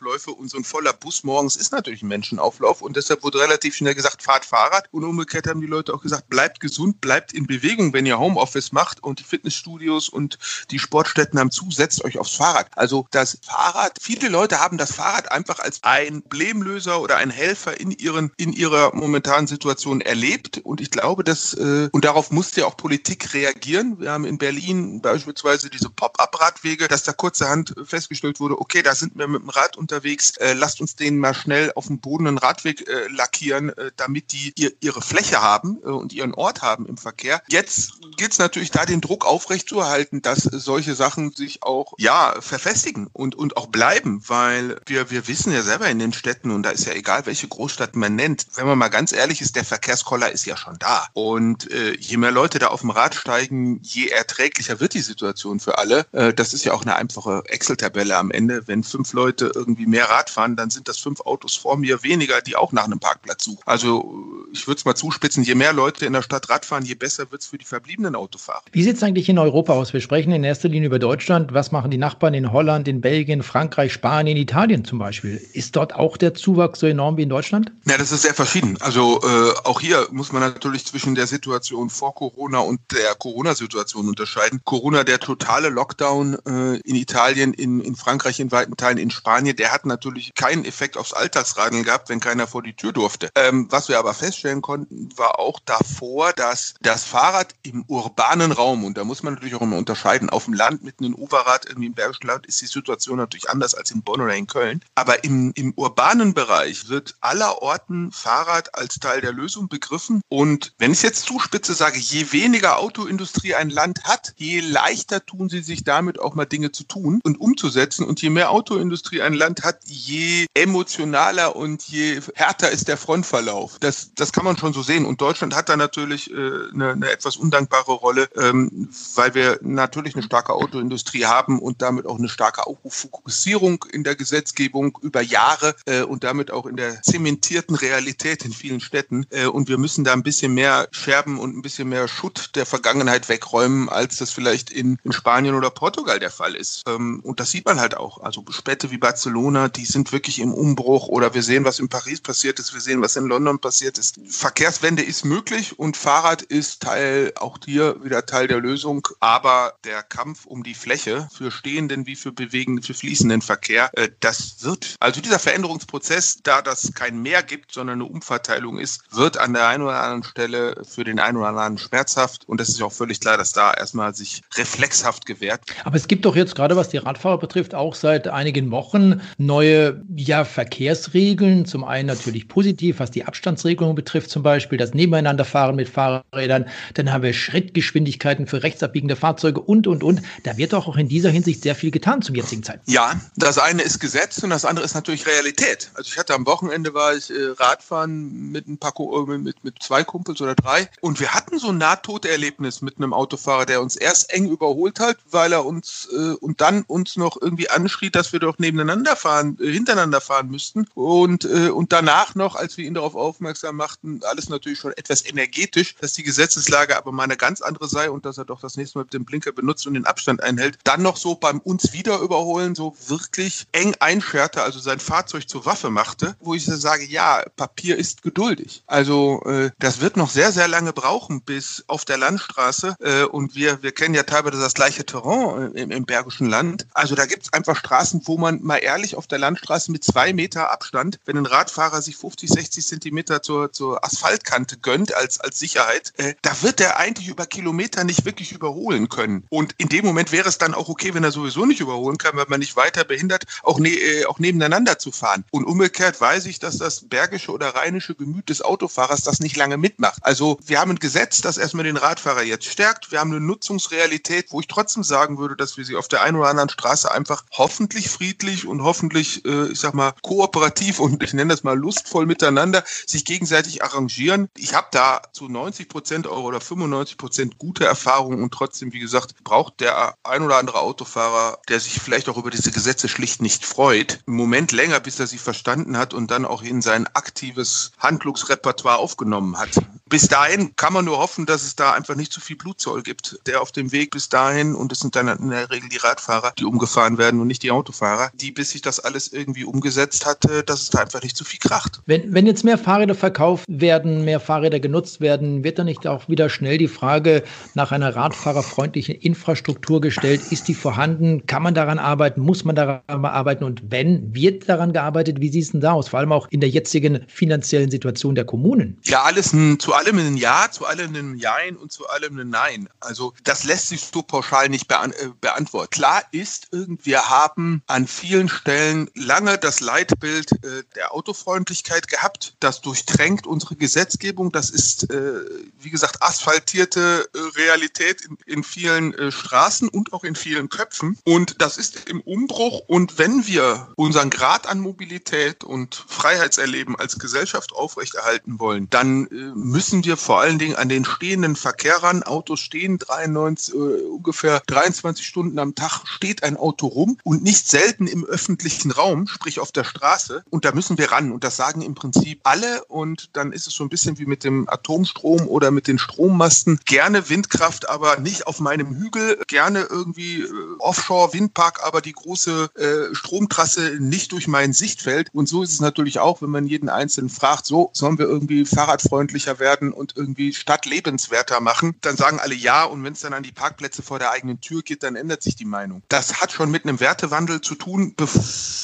Menschenaufläufe und so ein voller Bus morgens ist natürlich ein Menschenauflauf und deshalb wurde relativ schnell gesagt, fahrt Fahrrad und umgekehrt haben die Leute auch gesagt, bleibt gesund, bleibt in Bewegung, wenn ihr Homeoffice macht und die Fitnessstudios und die Sportstätten haben zu, setzt euch aufs Fahrrad. Also das Fahrrad, viele Leute haben das Fahrrad einfach als ein Problemlöser oder ein Helfer in ihren in ihrer momentanen Situation erlebt und ich glaube, dass äh, und darauf musste ja auch Politik reagieren. Wir haben in Berlin beispielsweise diese Pop-up-Radwege, dass da kurzerhand festgestellt wurde, okay, da sind wir mit dem Rad unterwegs, äh, lasst uns denen mal schnell auf dem Boden einen Radweg äh, lackieren, äh, damit die ihr, ihre Fläche haben äh, und ihren Ort haben im Verkehr. Jetzt gilt es natürlich da, den Druck aufrechtzuerhalten, dass solche Sachen sich auch ja verfestigen und, und auch bleiben, weil wir, wir wissen ja selber in den Städten, und da ist ja egal, welche Großstadt man nennt, wenn man mal ganz ehrlich ist, der Verkehrskoller ist ja schon da. Und äh, je mehr Leute da auf dem Rad steigen, je erträglicher wird die Situation für alle. Äh, das ist ja auch eine einfache Excel-Tabelle am Ende. Wenn fünf Leute irgendwie mehr Rad fahren, dann sind das fünf Autos vor mir weniger, die auch nach einem Parkplatz suchen. Also ich würde es mal zuspitzen, je mehr Leute in der Stadt Rad fahren, je besser wird es für die verbliebenen Autofahrer. Wie sieht es eigentlich in Europa aus? Wir sprechen in erster Linie über Deutschland. Was machen die Nachbarn in Holland, in Belgien, Frankreich, Spanien, Italien zum Beispiel? Ist dort auch der Zuwachs so enorm wie in Deutschland? Ja, das ist sehr verschieden. Also äh, auch hier muss man natürlich zwischen der Situation vor Corona und der Corona-Situation unterscheiden. Corona, der totale Lockdown äh, in Italien, in, in Frankreich, in weiten Teilen, in Spanien, der hat natürlich keinen Effekt aufs Alltagsradeln gehabt, wenn keiner vor die Tür durfte. Ähm, was wir aber feststellen konnten, war auch davor, dass das Fahrrad im urbanen Raum, und da muss man natürlich auch immer unterscheiden, auf dem Land mit einem Uferrad irgendwie im Bergischen Land ist die Situation natürlich anders als in Bonn oder in Köln. Aber im, im urbanen Bereich wird allerorten Fahrrad als Teil der Lösung begriffen. Und wenn ich jetzt zuspitze sage, je weniger Autoindustrie ein Land hat, je leichter tun sie sich damit auch mal Dinge zu tun und umzusetzen. Und je mehr Autoindustrie ein Land hat, je emotionaler und je härter ist der Frontverlauf. Das, das kann man schon so sehen. Und Deutschland hat da natürlich äh, eine, eine etwas undankbare Rolle, ähm, weil wir natürlich eine starke Autoindustrie haben und damit auch eine starke Fokussierung in der Gesetzgebung über Jahre äh, und damit auch in der zementierten Realität in vielen Städten. Äh, und wir müssen da ein bisschen mehr Scherben und ein bisschen mehr Schutt der Vergangenheit wegräumen, als das vielleicht in, in Spanien oder Portugal der Fall ist. Ähm, und das sieht man halt auch. Also Städte wie Barcelona, die sind wirklich im Umbruch oder wir sehen, was in Paris passiert ist, wir sehen, was in London passiert ist. Verkehrswende ist möglich und Fahrrad ist Teil, auch hier wieder Teil der Lösung. Aber der Kampf um die Fläche für stehenden wie für bewegenden, für fließenden Verkehr, äh, das wird, also dieser Veränderungsprozess, da das kein Mehr gibt, sondern eine Umverteilung ist, wird an der einen oder anderen Stelle für den einen oder anderen schmerzhaft. Und das ist auch völlig klar, dass da erstmal sich reflexhaft gewährt. Aber es gibt doch jetzt gerade, was die Radfahrer betrifft, auch seit einigen Wochen neue ja, Verkehrsregeln. Zum einen natürlich positiv, was die Abstandsregelung betrifft, zum Beispiel das Nebeneinanderfahren mit Fahrrädern. Dann haben wir Schrittgeschwindigkeiten für rechtsabbiegende Fahrzeuge und, und, und. Da wird doch auch in dieser Hinsicht sehr viel getan zum jetzigen Zeitpunkt. Ja, das eine ist Gesetz und das andere ist natürlich Realität. Also ich hatte am Wochenende war ich äh, Radfahren mit ein paar äh, mit, mit zwei Kumpels oder drei und wir hatten so ein Nahtoderlebnis mit einem Autofahrer, der uns erst eng überholt hat, weil er uns äh, und dann uns noch irgendwie anschrie, dass wir doch nebeneinander fahren, äh, hintereinander fahren müssten und äh, und danach noch, als wir ihn darauf aufmerksam machten, alles natürlich schon etwas energetisch, dass die Gesetzeslage aber mal eine ganz andere sei und dass er doch das nächste Mal dem Blinker benutzt und den Abstand einhält. Dann noch so beim uns wieder überholen so wirklich eng einscherte, also sein Fahrzeug zur Waffe machte, wo ich sage, ja, Papier ist geduldig. Also äh, das wird noch sehr, sehr lange brauchen bis auf der Landstraße äh, und wir, wir kennen ja teilweise das gleiche Terrain im, im Bergischen Land. Also da gibt es einfach Straßen, wo man mal ehrlich auf der Landstraße mit zwei Meter Abstand, wenn ein Radfahrer sich 50, 60 Zentimeter zur, zur Asphaltkante gönnt als, als Sicherheit, äh, da wird er eigentlich über Kilometer nicht wirklich überholen können. Und in dem Moment wäre es dann auch okay, wenn er sowieso nicht überholen kann, weil man nicht weiter behindert, auch, ne, äh, auch nebeneinander zu fahren. Und umgekehrt weiß ich, dass das bergische oder rheinische Gemüt des Autofahrers das nicht lange mitmacht. Also wir haben ein Gesetz, das erstmal den Radfahrer jetzt stärkt. Wir haben eine Nutzungsrealität, wo ich trotzdem sagen würde, dass wir sie auf der einen oder anderen Straße einfach hoffentlich friedlich und hoffentlich, äh, ich sag mal, kooperativ und ich nenne das mal lustvoll miteinander sich gegenseitig arrangieren. Ich habe da zu 90 Prozent oder 95 Prozent gute Erfahrungen und trotzdem, wie gesagt, braucht der ein oder andere Autofahrer, der sich vielleicht auch über diese Gesetze schlicht nicht freut, einen Moment länger, bis er sie verstanden hat und dann auch in sein aktives Handlungsrepertoire aufgenommen hat. Bis dahin kann man nur hoffen, dass es da einfach nicht zu viel Blutzoll gibt, der auf dem Weg bis dahin, und es sind dann in der Regel die Radfahrer, die umgefahren werden und nicht die Autofahrer, die bis sich das alles irgendwie umgesetzt hatte, dass es da einfach nicht zu viel kracht. Wenn, wenn jetzt mehr Fahrräder verkauft werden, mehr Fahrräder genutzt werden, wird dann nicht auch wieder schnell die Frage nach einer radfahrerfreundlichen Infrastruktur gestellt? Ist die vorhanden? Kann man daran arbeiten? Muss man daran arbeiten? Und wenn, wird daran gearbeitet? Wie sieht es denn da aus? Vor allem auch in der jetzigen finanziellen Situation der Kommunen. Ja, alles ein, zu allem ein Ja, zu allem ein Jein und zu allem ein Nein. Also das lässt sich so pauschal nicht beant äh, beantworten. Klar ist, wir haben an vielen Stellen lange das Leitbild äh, der Autofreundlichkeit gehabt. Das durchtränkt unsere Gesetzgebung. Das ist, äh, wie gesagt, asphaltierte Realität in, vielen Straßen und auch in vielen Köpfen. Und das ist im Umbruch. Und wenn wir unseren Grad an Mobilität und Freiheitserleben als Gesellschaft aufrechterhalten wollen, dann äh, müssen wir vor allen Dingen an den stehenden Verkehr ran. Autos stehen 93, äh, ungefähr 23 Stunden am Tag steht ein Auto rum und nicht selten im öffentlichen Raum, sprich auf der Straße. Und da müssen wir ran. Und das sagen im Prinzip alle. Und dann ist es so ein bisschen wie mit dem Atomstrom oder mit den Strommasten. Gerne Windkraft, aber nicht auf meinem Hügel. Gerne irgendwie äh, Offshore-Windpark, aber die große äh, Stromtrasse nicht durch mein Sichtfeld. Und so ist es natürlich auch, wenn man jeden Einzelnen fragt, so sollen wir irgendwie fahrradfreundlicher werden und irgendwie Stadt lebenswerter machen, dann sagen alle ja. Und wenn es dann an die Parkplätze vor der eigenen Tür geht, dann ändert sich die Meinung. Das hat schon mit einem Wertewandel zu tun.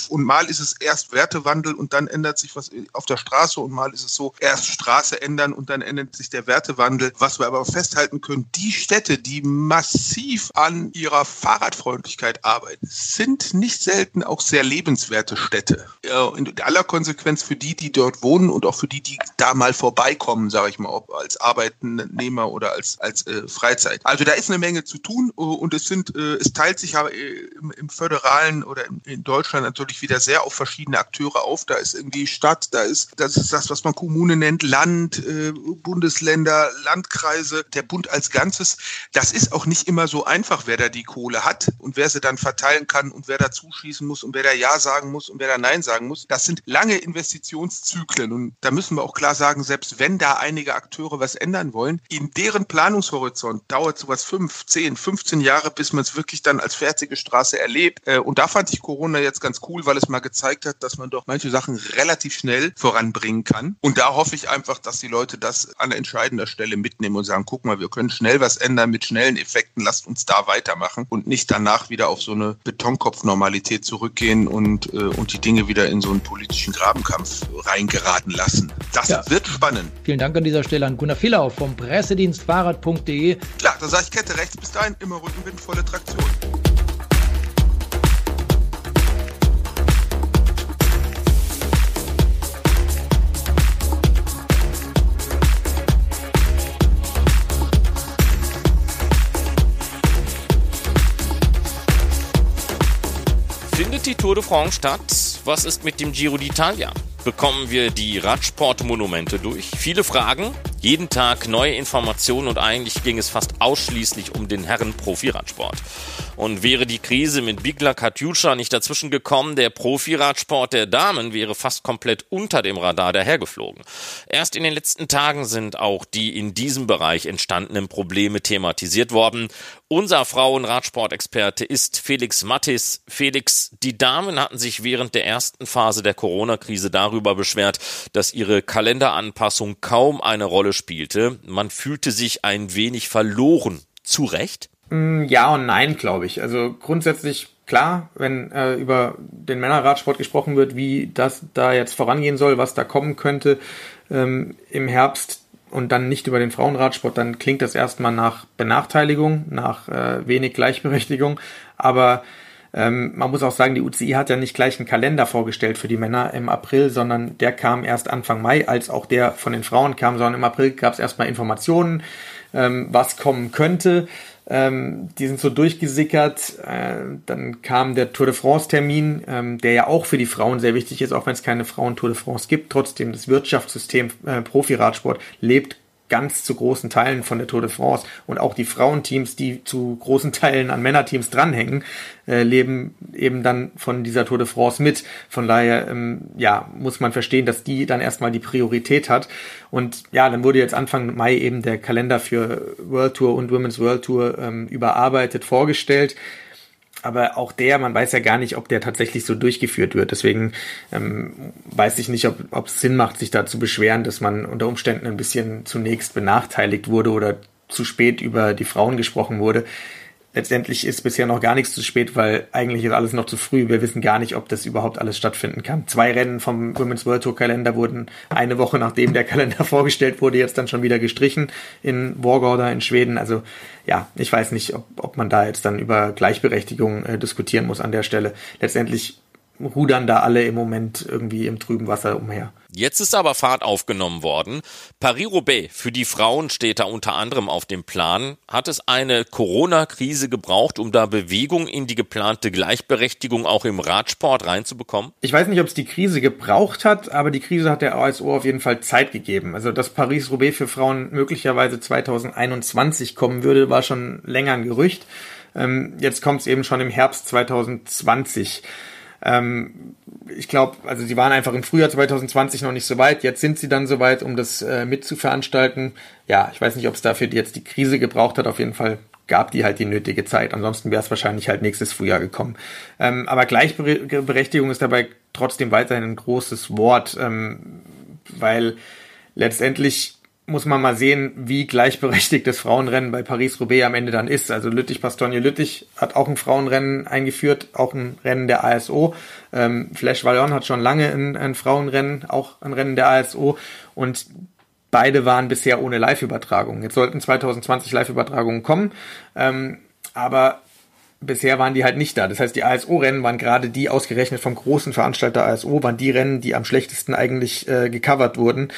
Und mal ist es erst Wertewandel und dann ändert sich was auf der Straße und mal ist es so, erst Straße ändern und dann ändert sich der Wertewandel. Was wir aber festhalten können, die Städte, die massiv an ihrer Fahrradfreundlichkeit arbeiten, sind nicht selten auch sehr lebenswerte Städte. In aller Konsequenz für die, die dort wohnen und auch für die, die da mal vorbeikommen, sage ich mal mal ob als Arbeitnehmer oder als, als äh, Freizeit. Also da ist eine Menge zu tun äh, und es sind, äh, es teilt sich aber äh, im, im föderalen oder in, in Deutschland natürlich wieder sehr auf verschiedene Akteure auf. Da ist irgendwie Stadt, da ist, das ist das, was man Kommune nennt, Land, äh, Bundesländer, Landkreise, der Bund als Ganzes. Das ist auch nicht immer so einfach, wer da die Kohle hat und wer sie dann verteilen kann und wer da zuschießen muss und wer da Ja sagen muss und wer da Nein sagen muss. Das sind lange Investitionszyklen und da müssen wir auch klar sagen, selbst wenn da einige Akteure was ändern wollen, in deren Planungshorizont dauert sowas fünf, zehn, 15 Jahre, bis man es wirklich dann als fertige Straße erlebt. Äh, und da fand ich Corona jetzt ganz cool, weil es mal gezeigt hat, dass man doch manche Sachen relativ schnell voranbringen kann. Und da hoffe ich einfach, dass die Leute das an entscheidender Stelle mitnehmen und sagen, guck mal, wir können schnell was ändern mit schnellen Effekten, lasst uns da weitermachen und nicht danach wieder auf so eine Betonkopfnormalität zurückgehen und, äh, und die Dinge wieder in so einen politischen Grabenkampf reingeraten lassen. Das ja. wird spannend. Vielen Dank an dieser Stelle an Gunnar Villau vom Pressedienstfahrrad.de. Klar, da sage ich Kette rechts bis dahin, immer Rückenwind, volle Traktion. Findet die Tour de France statt? Was ist mit dem Giro d'Italia? Bekommen wir die Radsportmonumente durch? Viele Fragen, jeden Tag neue Informationen und eigentlich ging es fast ausschließlich um den Herren-Profi-Radsport. Und wäre die Krise mit Bigla Katjuscha nicht dazwischen gekommen, der Profi-Radsport der Damen wäre fast komplett unter dem Radar dahergeflogen. Erst in den letzten Tagen sind auch die in diesem Bereich entstandenen Probleme thematisiert worden. Unser Frauenradsportexperte ist Felix Mattis. Felix, die Damen hatten sich während der ersten Phase der Corona-Krise darüber beschwert, dass ihre Kalenderanpassung kaum eine Rolle spielte. Man fühlte sich ein wenig verloren. Zu Recht? Mm, ja und nein, glaube ich. Also grundsätzlich klar, wenn äh, über den Männerradsport gesprochen wird, wie das da jetzt vorangehen soll, was da kommen könnte ähm, im Herbst und dann nicht über den Frauenradsport, dann klingt das erstmal nach Benachteiligung, nach äh, wenig Gleichberechtigung. Aber ähm, man muss auch sagen, die UCI hat ja nicht gleich einen Kalender vorgestellt für die Männer im April, sondern der kam erst Anfang Mai, als auch der von den Frauen kam, sondern im April gab es erstmal Informationen, ähm, was kommen könnte. Ähm, die sind so durchgesickert. Äh, dann kam der Tour de France-Termin, ähm, der ja auch für die Frauen sehr wichtig ist, auch wenn es keine Frauen-Tour de France gibt. Trotzdem, das Wirtschaftssystem äh, Profi-Radsport lebt ganz zu großen Teilen von der Tour de France und auch die Frauenteams, die zu großen Teilen an Männerteams dranhängen, äh, leben eben dann von dieser Tour de France mit. Von daher, ähm, ja, muss man verstehen, dass die dann erstmal die Priorität hat. Und ja, dann wurde jetzt Anfang Mai eben der Kalender für World Tour und Women's World Tour ähm, überarbeitet vorgestellt aber auch der, man weiß ja gar nicht, ob der tatsächlich so durchgeführt wird. Deswegen ähm, weiß ich nicht, ob es Sinn macht, sich da zu beschweren, dass man unter Umständen ein bisschen zunächst benachteiligt wurde oder zu spät über die Frauen gesprochen wurde letztendlich ist bisher noch gar nichts zu spät, weil eigentlich ist alles noch zu früh. Wir wissen gar nicht, ob das überhaupt alles stattfinden kann. Zwei Rennen vom Women's World Tour Kalender wurden eine Woche nachdem der Kalender <laughs> vorgestellt wurde, jetzt dann schon wieder gestrichen in Wargorda in Schweden. Also ja, ich weiß nicht, ob, ob man da jetzt dann über Gleichberechtigung äh, diskutieren muss an der Stelle. Letztendlich rudern da alle im Moment irgendwie im trüben Wasser umher. Jetzt ist aber Fahrt aufgenommen worden. Paris-Roubaix für die Frauen steht da unter anderem auf dem Plan. Hat es eine Corona-Krise gebraucht, um da Bewegung in die geplante Gleichberechtigung auch im Radsport reinzubekommen? Ich weiß nicht, ob es die Krise gebraucht hat, aber die Krise hat der ASO auf jeden Fall Zeit gegeben. Also, dass Paris-Roubaix für Frauen möglicherweise 2021 kommen würde, war schon länger ein Gerücht. Ähm, jetzt kommt es eben schon im Herbst 2020. Ähm, ich glaube, also sie waren einfach im Frühjahr 2020 noch nicht so weit. Jetzt sind sie dann so weit, um das äh, mitzuveranstalten. Ja, ich weiß nicht, ob es dafür jetzt die Krise gebraucht hat. Auf jeden Fall gab die halt die nötige Zeit. Ansonsten wäre es wahrscheinlich halt nächstes Frühjahr gekommen. Ähm, aber Gleichberechtigung ist dabei trotzdem weiterhin ein großes Wort, ähm, weil letztendlich muss man mal sehen, wie gleichberechtigt das Frauenrennen bei Paris-Roubaix am Ende dann ist. Also Lüttich-Bastogne-Lüttich hat auch ein Frauenrennen eingeführt, auch ein Rennen der ASO. Ähm, Flash Vallon hat schon lange ein, ein Frauenrennen, auch ein Rennen der ASO. Und beide waren bisher ohne Live-Übertragung. Jetzt sollten 2020 Live-Übertragungen kommen. Ähm, aber bisher waren die halt nicht da. Das heißt, die ASO-Rennen waren gerade die ausgerechnet vom großen Veranstalter ASO, waren die Rennen, die am schlechtesten eigentlich äh, gecovert wurden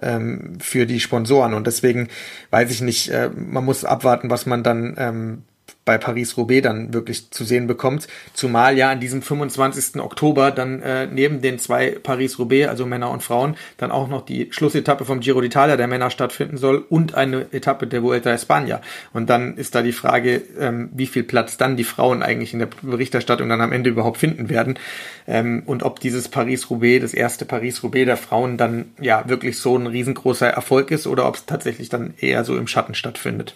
ähm, für die Sponsoren. Und deswegen weiß ich nicht, äh, man muss abwarten, was man dann ähm, bei Paris-Roubaix dann wirklich zu sehen bekommt. Zumal ja an diesem 25. Oktober dann äh, neben den zwei Paris-Roubaix, also Männer und Frauen, dann auch noch die Schlussetappe vom Giro d'Italia der Männer stattfinden soll und eine Etappe der Vuelta a España. Und dann ist da die Frage, ähm, wie viel Platz dann die Frauen eigentlich in der Berichterstattung dann am Ende überhaupt finden werden ähm, und ob dieses Paris-Roubaix, das erste Paris-Roubaix der Frauen dann ja wirklich so ein riesengroßer Erfolg ist oder ob es tatsächlich dann eher so im Schatten stattfindet.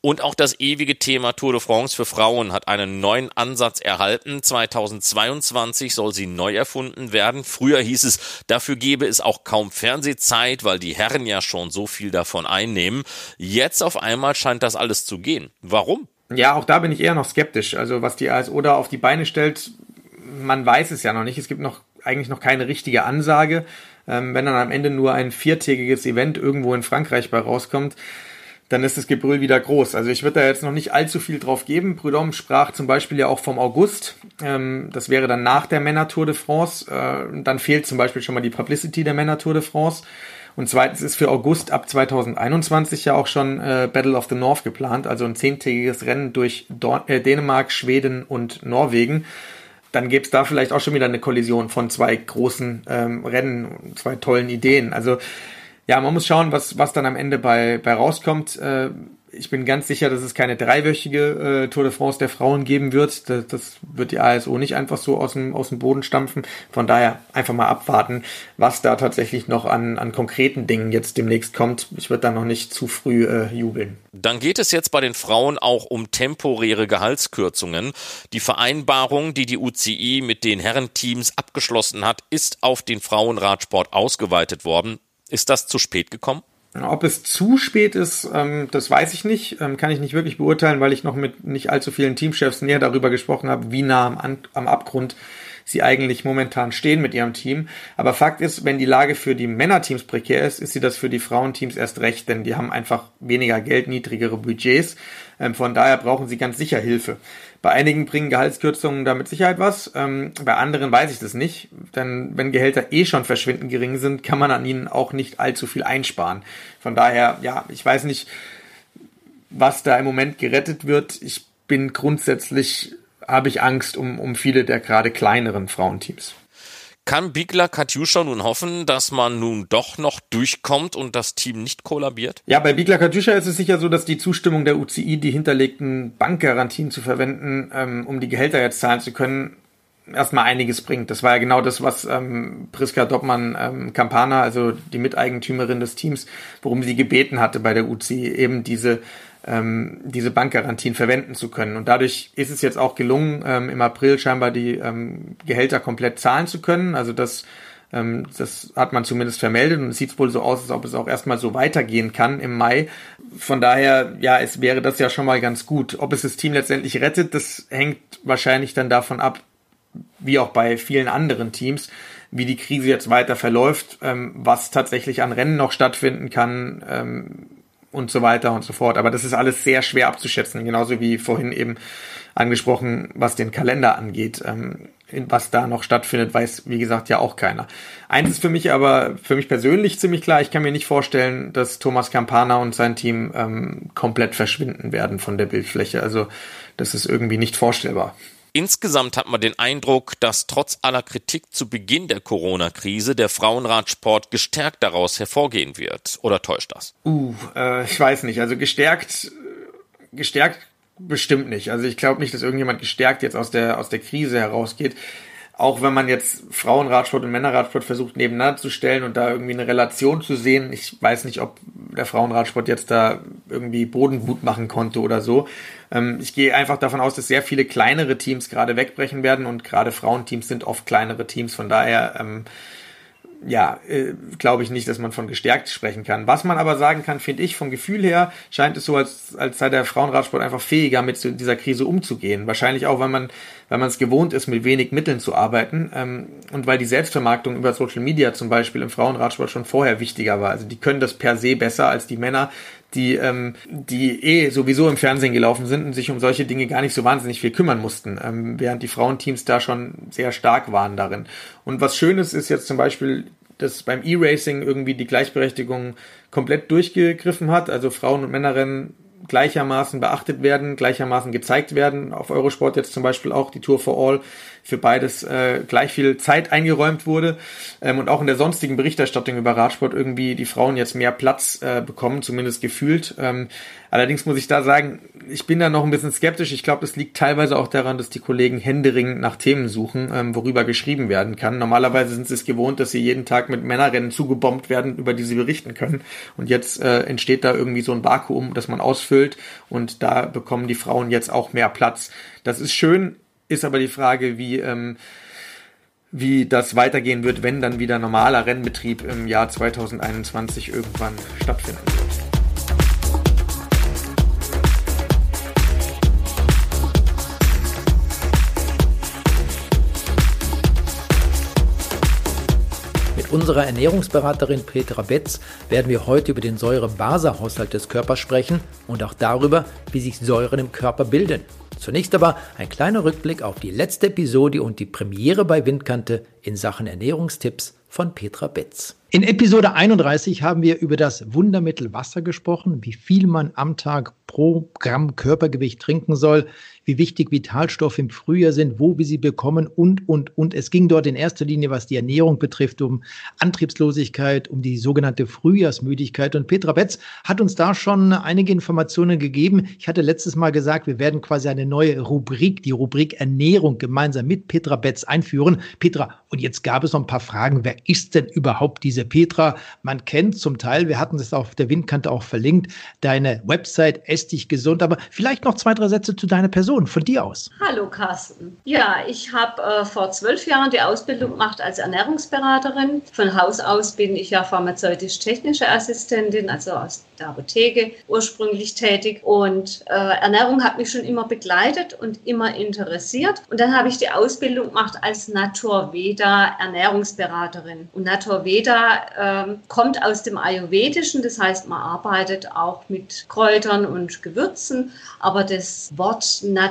Und auch das ewige Thema Tour de France für Frauen hat einen neuen Ansatz erhalten. 2022 soll sie neu erfunden werden. Früher hieß es, dafür gebe es auch kaum Fernsehzeit, weil die Herren ja schon so viel davon einnehmen. Jetzt auf einmal scheint das alles zu gehen. Warum? Ja, auch da bin ich eher noch skeptisch. Also was die ASO da auf die Beine stellt, man weiß es ja noch nicht. Es gibt noch eigentlich noch keine richtige Ansage. Ähm, wenn dann am Ende nur ein viertägiges Event irgendwo in Frankreich bei rauskommt, dann ist das Gebrüll wieder groß. Also ich würde da jetzt noch nicht allzu viel drauf geben. Prudhomme sprach zum Beispiel ja auch vom August. Ähm, das wäre dann nach der Männer Tour de France. Äh, dann fehlt zum Beispiel schon mal die Publicity der Männer Tour de France. Und zweitens ist für August ab 2021 ja auch schon äh, Battle of the North geplant, also ein zehntägiges Rennen durch Dor äh, Dänemark, Schweden und Norwegen. Dann gäbe es da vielleicht auch schon wieder eine Kollision von zwei großen ähm, Rennen, zwei tollen Ideen. Also ja, man muss schauen, was, was dann am Ende bei, bei rauskommt. Äh, ich bin ganz sicher, dass es keine dreiwöchige äh, Tour de France der Frauen geben wird. Das, das wird die ASO nicht einfach so aus dem, aus dem Boden stampfen. Von daher einfach mal abwarten, was da tatsächlich noch an, an konkreten Dingen jetzt demnächst kommt. Ich würde da noch nicht zu früh äh, jubeln. Dann geht es jetzt bei den Frauen auch um temporäre Gehaltskürzungen. Die Vereinbarung, die die UCI mit den Herrenteams abgeschlossen hat, ist auf den Frauenradsport ausgeweitet worden. Ist das zu spät gekommen? Ob es zu spät ist, ähm, das weiß ich nicht, ähm, kann ich nicht wirklich beurteilen, weil ich noch mit nicht allzu vielen Teamchefs näher darüber gesprochen habe, wie nah am, Abgrund sie eigentlich momentan stehen mit ihrem Team. Aber Fakt ist, wenn die Lage für die Männerteams prekär ist, ist sie das für die Frauenteams erst recht, denn die haben einfach weniger Geld, niedrigere Budgets. Ähm, von daher brauchen sie ganz sicher Hilfe. Bei einigen bringen Gehaltskürzungen da mit Sicherheit was, ähm, bei anderen weiß ich das nicht, denn wenn Gehälter eh schon verschwindend gering sind, kann man an ihnen auch nicht allzu viel einsparen. Von daher, ja, ich weiß nicht, was da im Moment gerettet wird. Ich bin grundsätzlich, habe ich Angst um, um viele der gerade kleineren Frauenteams. Kann Bigler Katjuscha nun hoffen, dass man nun doch noch durchkommt und das Team nicht kollabiert? Ja, bei Bigler Katjuscha ist es sicher so, dass die Zustimmung der UCI, die hinterlegten Bankgarantien zu verwenden, ähm, um die Gehälter jetzt zahlen zu können, erstmal einiges bringt. Das war ja genau das, was ähm, Priska Doppmann ähm, Campana, also die Miteigentümerin des Teams, worum sie gebeten hatte bei der UCI, eben diese ähm, diese Bankgarantien verwenden zu können. Und dadurch ist es jetzt auch gelungen, ähm, im April scheinbar die ähm, Gehälter komplett zahlen zu können. Also das, ähm, das hat man zumindest vermeldet und es sieht wohl so aus, als ob es auch erstmal so weitergehen kann im Mai. Von daher, ja, es wäre das ja schon mal ganz gut. Ob es das Team letztendlich rettet, das hängt wahrscheinlich dann davon ab, wie auch bei vielen anderen Teams, wie die Krise jetzt weiter verläuft, ähm, was tatsächlich an Rennen noch stattfinden kann, ähm, und so weiter und so fort. Aber das ist alles sehr schwer abzuschätzen, genauso wie vorhin eben angesprochen, was den Kalender angeht. Ähm, was da noch stattfindet, weiß, wie gesagt, ja auch keiner. Eins ist für mich aber, für mich persönlich ziemlich klar, ich kann mir nicht vorstellen, dass Thomas Campana und sein Team ähm, komplett verschwinden werden von der Bildfläche. Also das ist irgendwie nicht vorstellbar. Insgesamt hat man den Eindruck, dass trotz aller Kritik zu Beginn der Corona-Krise der Frauenradsport gestärkt daraus hervorgehen wird. Oder täuscht das? Uh, äh, ich weiß nicht. Also gestärkt, gestärkt bestimmt nicht. Also ich glaube nicht, dass irgendjemand gestärkt jetzt aus der, aus der Krise herausgeht auch wenn man jetzt Frauenradsport und Männerradsport versucht nebeneinander zu stellen und da irgendwie eine Relation zu sehen, ich weiß nicht, ob der Frauenradsport jetzt da irgendwie Boden gut machen konnte oder so. Ähm, ich gehe einfach davon aus, dass sehr viele kleinere Teams gerade wegbrechen werden und gerade Frauenteams sind oft kleinere Teams. Von daher ähm, ja, äh, glaube ich nicht, dass man von gestärkt sprechen kann. Was man aber sagen kann, finde ich, vom Gefühl her scheint es so, als, als sei der Frauenradsport einfach fähiger, mit dieser Krise umzugehen. Wahrscheinlich auch, weil man, weil man es gewohnt ist, mit wenig Mitteln zu arbeiten ähm, und weil die Selbstvermarktung über Social Media zum Beispiel im Frauenradsport schon vorher wichtiger war. Also die können das per se besser als die Männer, die, ähm, die eh sowieso im Fernsehen gelaufen sind und sich um solche Dinge gar nicht so wahnsinnig viel kümmern mussten, ähm, während die Frauenteams da schon sehr stark waren darin. Und was Schönes ist jetzt zum Beispiel, dass beim E-Racing irgendwie die Gleichberechtigung komplett durchgegriffen hat. Also Frauen und Männerrennen gleichermaßen beachtet werden, gleichermaßen gezeigt werden. Auf Eurosport jetzt zum Beispiel auch die Tour for All für beides äh, gleich viel Zeit eingeräumt wurde ähm, und auch in der sonstigen Berichterstattung über Radsport irgendwie die Frauen jetzt mehr Platz äh, bekommen, zumindest gefühlt. Ähm, allerdings muss ich da sagen, ich bin da noch ein bisschen skeptisch. Ich glaube, das liegt teilweise auch daran, dass die Kollegen händeringend nach Themen suchen, ähm, worüber geschrieben werden kann. Normalerweise sind sie es gewohnt, dass sie jeden Tag mit Männerrennen zugebombt werden, über die sie berichten können. Und jetzt äh, entsteht da irgendwie so ein Vakuum, das man ausfüllt und da bekommen die Frauen jetzt auch mehr Platz. Das ist schön, ist aber die Frage, wie, ähm, wie das weitergehen wird, wenn dann wieder normaler Rennbetrieb im Jahr 2021 irgendwann stattfinden wird. Mit unserer Ernährungsberaterin Petra Betz werden wir heute über den Säure-Base-Haushalt des Körpers sprechen und auch darüber, wie sich Säuren im Körper bilden. Zunächst aber ein kleiner Rückblick auf die letzte Episode und die Premiere bei Windkante in Sachen Ernährungstipps von Petra Betz. In Episode 31 haben wir über das Wundermittel Wasser gesprochen, wie viel man am Tag pro Gramm Körpergewicht trinken soll, wie wichtig Vitalstoffe im Frühjahr sind, wo wir sie bekommen und, und, und. Es ging dort in erster Linie, was die Ernährung betrifft, um Antriebslosigkeit, um die sogenannte Frühjahrsmüdigkeit. Und Petra Betz hat uns da schon einige Informationen gegeben. Ich hatte letztes Mal gesagt, wir werden quasi eine neue Rubrik, die Rubrik Ernährung, gemeinsam mit Petra Betz einführen. Petra, und jetzt gab es noch ein paar Fragen. Wer ist denn überhaupt diese Petra? Man kennt zum Teil, wir hatten es auf der Windkante auch verlinkt, deine Website Estig Gesund. Aber vielleicht noch zwei, drei Sätze zu deiner Person. Person, von dir aus. Hallo Carsten. Ja, ich habe äh, vor zwölf Jahren die Ausbildung gemacht als Ernährungsberaterin. Von Haus aus bin ich ja pharmazeutisch-technische Assistentin, also aus der Apotheke ursprünglich tätig. Und äh, Ernährung hat mich schon immer begleitet und immer interessiert. Und dann habe ich die Ausbildung gemacht als Naturveda Ernährungsberaterin. Und Naturveda äh, kommt aus dem Ayurvedischen, das heißt, man arbeitet auch mit Kräutern und Gewürzen. Aber das Wort Naturveda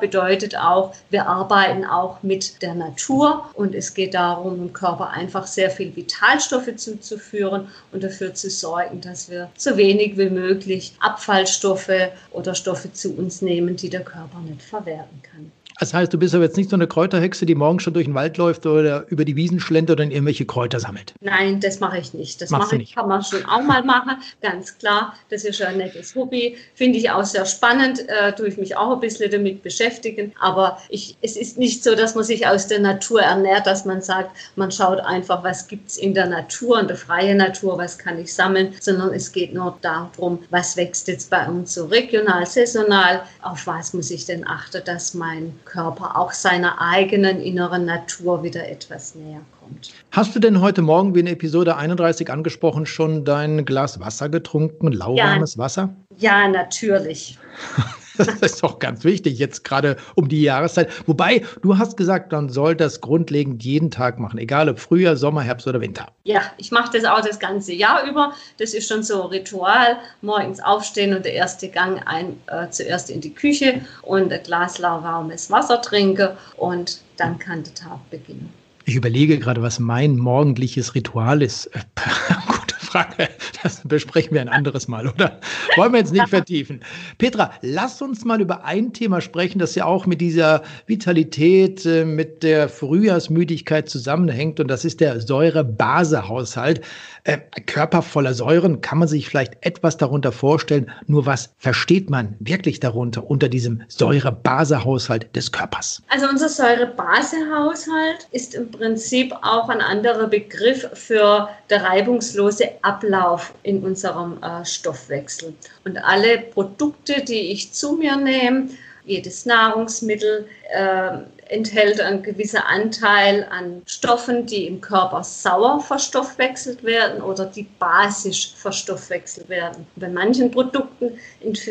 bedeutet auch, wir arbeiten auch mit der Natur und es geht darum, dem Körper einfach sehr viel Vitalstoffe zuzuführen und dafür zu sorgen, dass wir so wenig wie möglich Abfallstoffe oder Stoffe zu uns nehmen, die der Körper nicht verwerten kann. Das heißt, du bist aber jetzt nicht so eine Kräuterhexe, die morgens schon durch den Wald läuft oder über die Wiesen schlendert und irgendwelche Kräuter sammelt. Nein, das mache ich nicht. Das mache ich, kann man schon auch mal machen, ganz klar. Das ist ja ein nettes Hobby. Finde ich auch sehr spannend, äh, tue ich mich auch ein bisschen damit beschäftigen. Aber ich, es ist nicht so, dass man sich aus der Natur ernährt, dass man sagt, man schaut einfach, was gibt es in der Natur, in der freien Natur, was kann ich sammeln, sondern es geht nur darum, was wächst jetzt bei uns so regional, saisonal, auf was muss ich denn achten, dass mein Körper auch seiner eigenen inneren Natur wieder etwas näher kommt. Hast du denn heute Morgen, wie in Episode 31 angesprochen, schon dein Glas Wasser getrunken, lauwarmes ja, Wasser? Ja, natürlich. <laughs> Das ist doch ganz wichtig, jetzt gerade um die Jahreszeit. Wobei, du hast gesagt, man soll das grundlegend jeden Tag machen, egal ob Frühjahr, Sommer, Herbst oder Winter. Ja, ich mache das auch das ganze Jahr über. Das ist schon so ein Ritual. Morgens aufstehen und der erste Gang ein, äh, zuerst in die Küche und ein Glas lauwarmes Wasser trinken und dann kann der Tag beginnen. Ich überlege gerade, was mein morgendliches Ritual ist. Frage, das besprechen wir ein anderes Mal, oder? Wollen wir jetzt nicht <laughs> vertiefen. Petra, lass uns mal über ein Thema sprechen, das ja auch mit dieser Vitalität, äh, mit der Frühjahrsmüdigkeit zusammenhängt, und das ist der Säure-Base-Haushalt. Äh, Körper voller Säuren, kann man sich vielleicht etwas darunter vorstellen? Nur was versteht man wirklich darunter, unter diesem Säure-Base-Haushalt des Körpers? Also unser Säure-Base-Haushalt ist im Prinzip auch ein anderer Begriff für der reibungslose Ablauf in unserem äh, Stoffwechsel. Und alle Produkte, die ich zu mir nehme, jedes Nahrungsmittel äh, enthält einen gewissen Anteil an Stoffen, die im Körper sauer verstoffwechselt werden oder die basisch verstoffwechselt werden. Bei manchen Produkten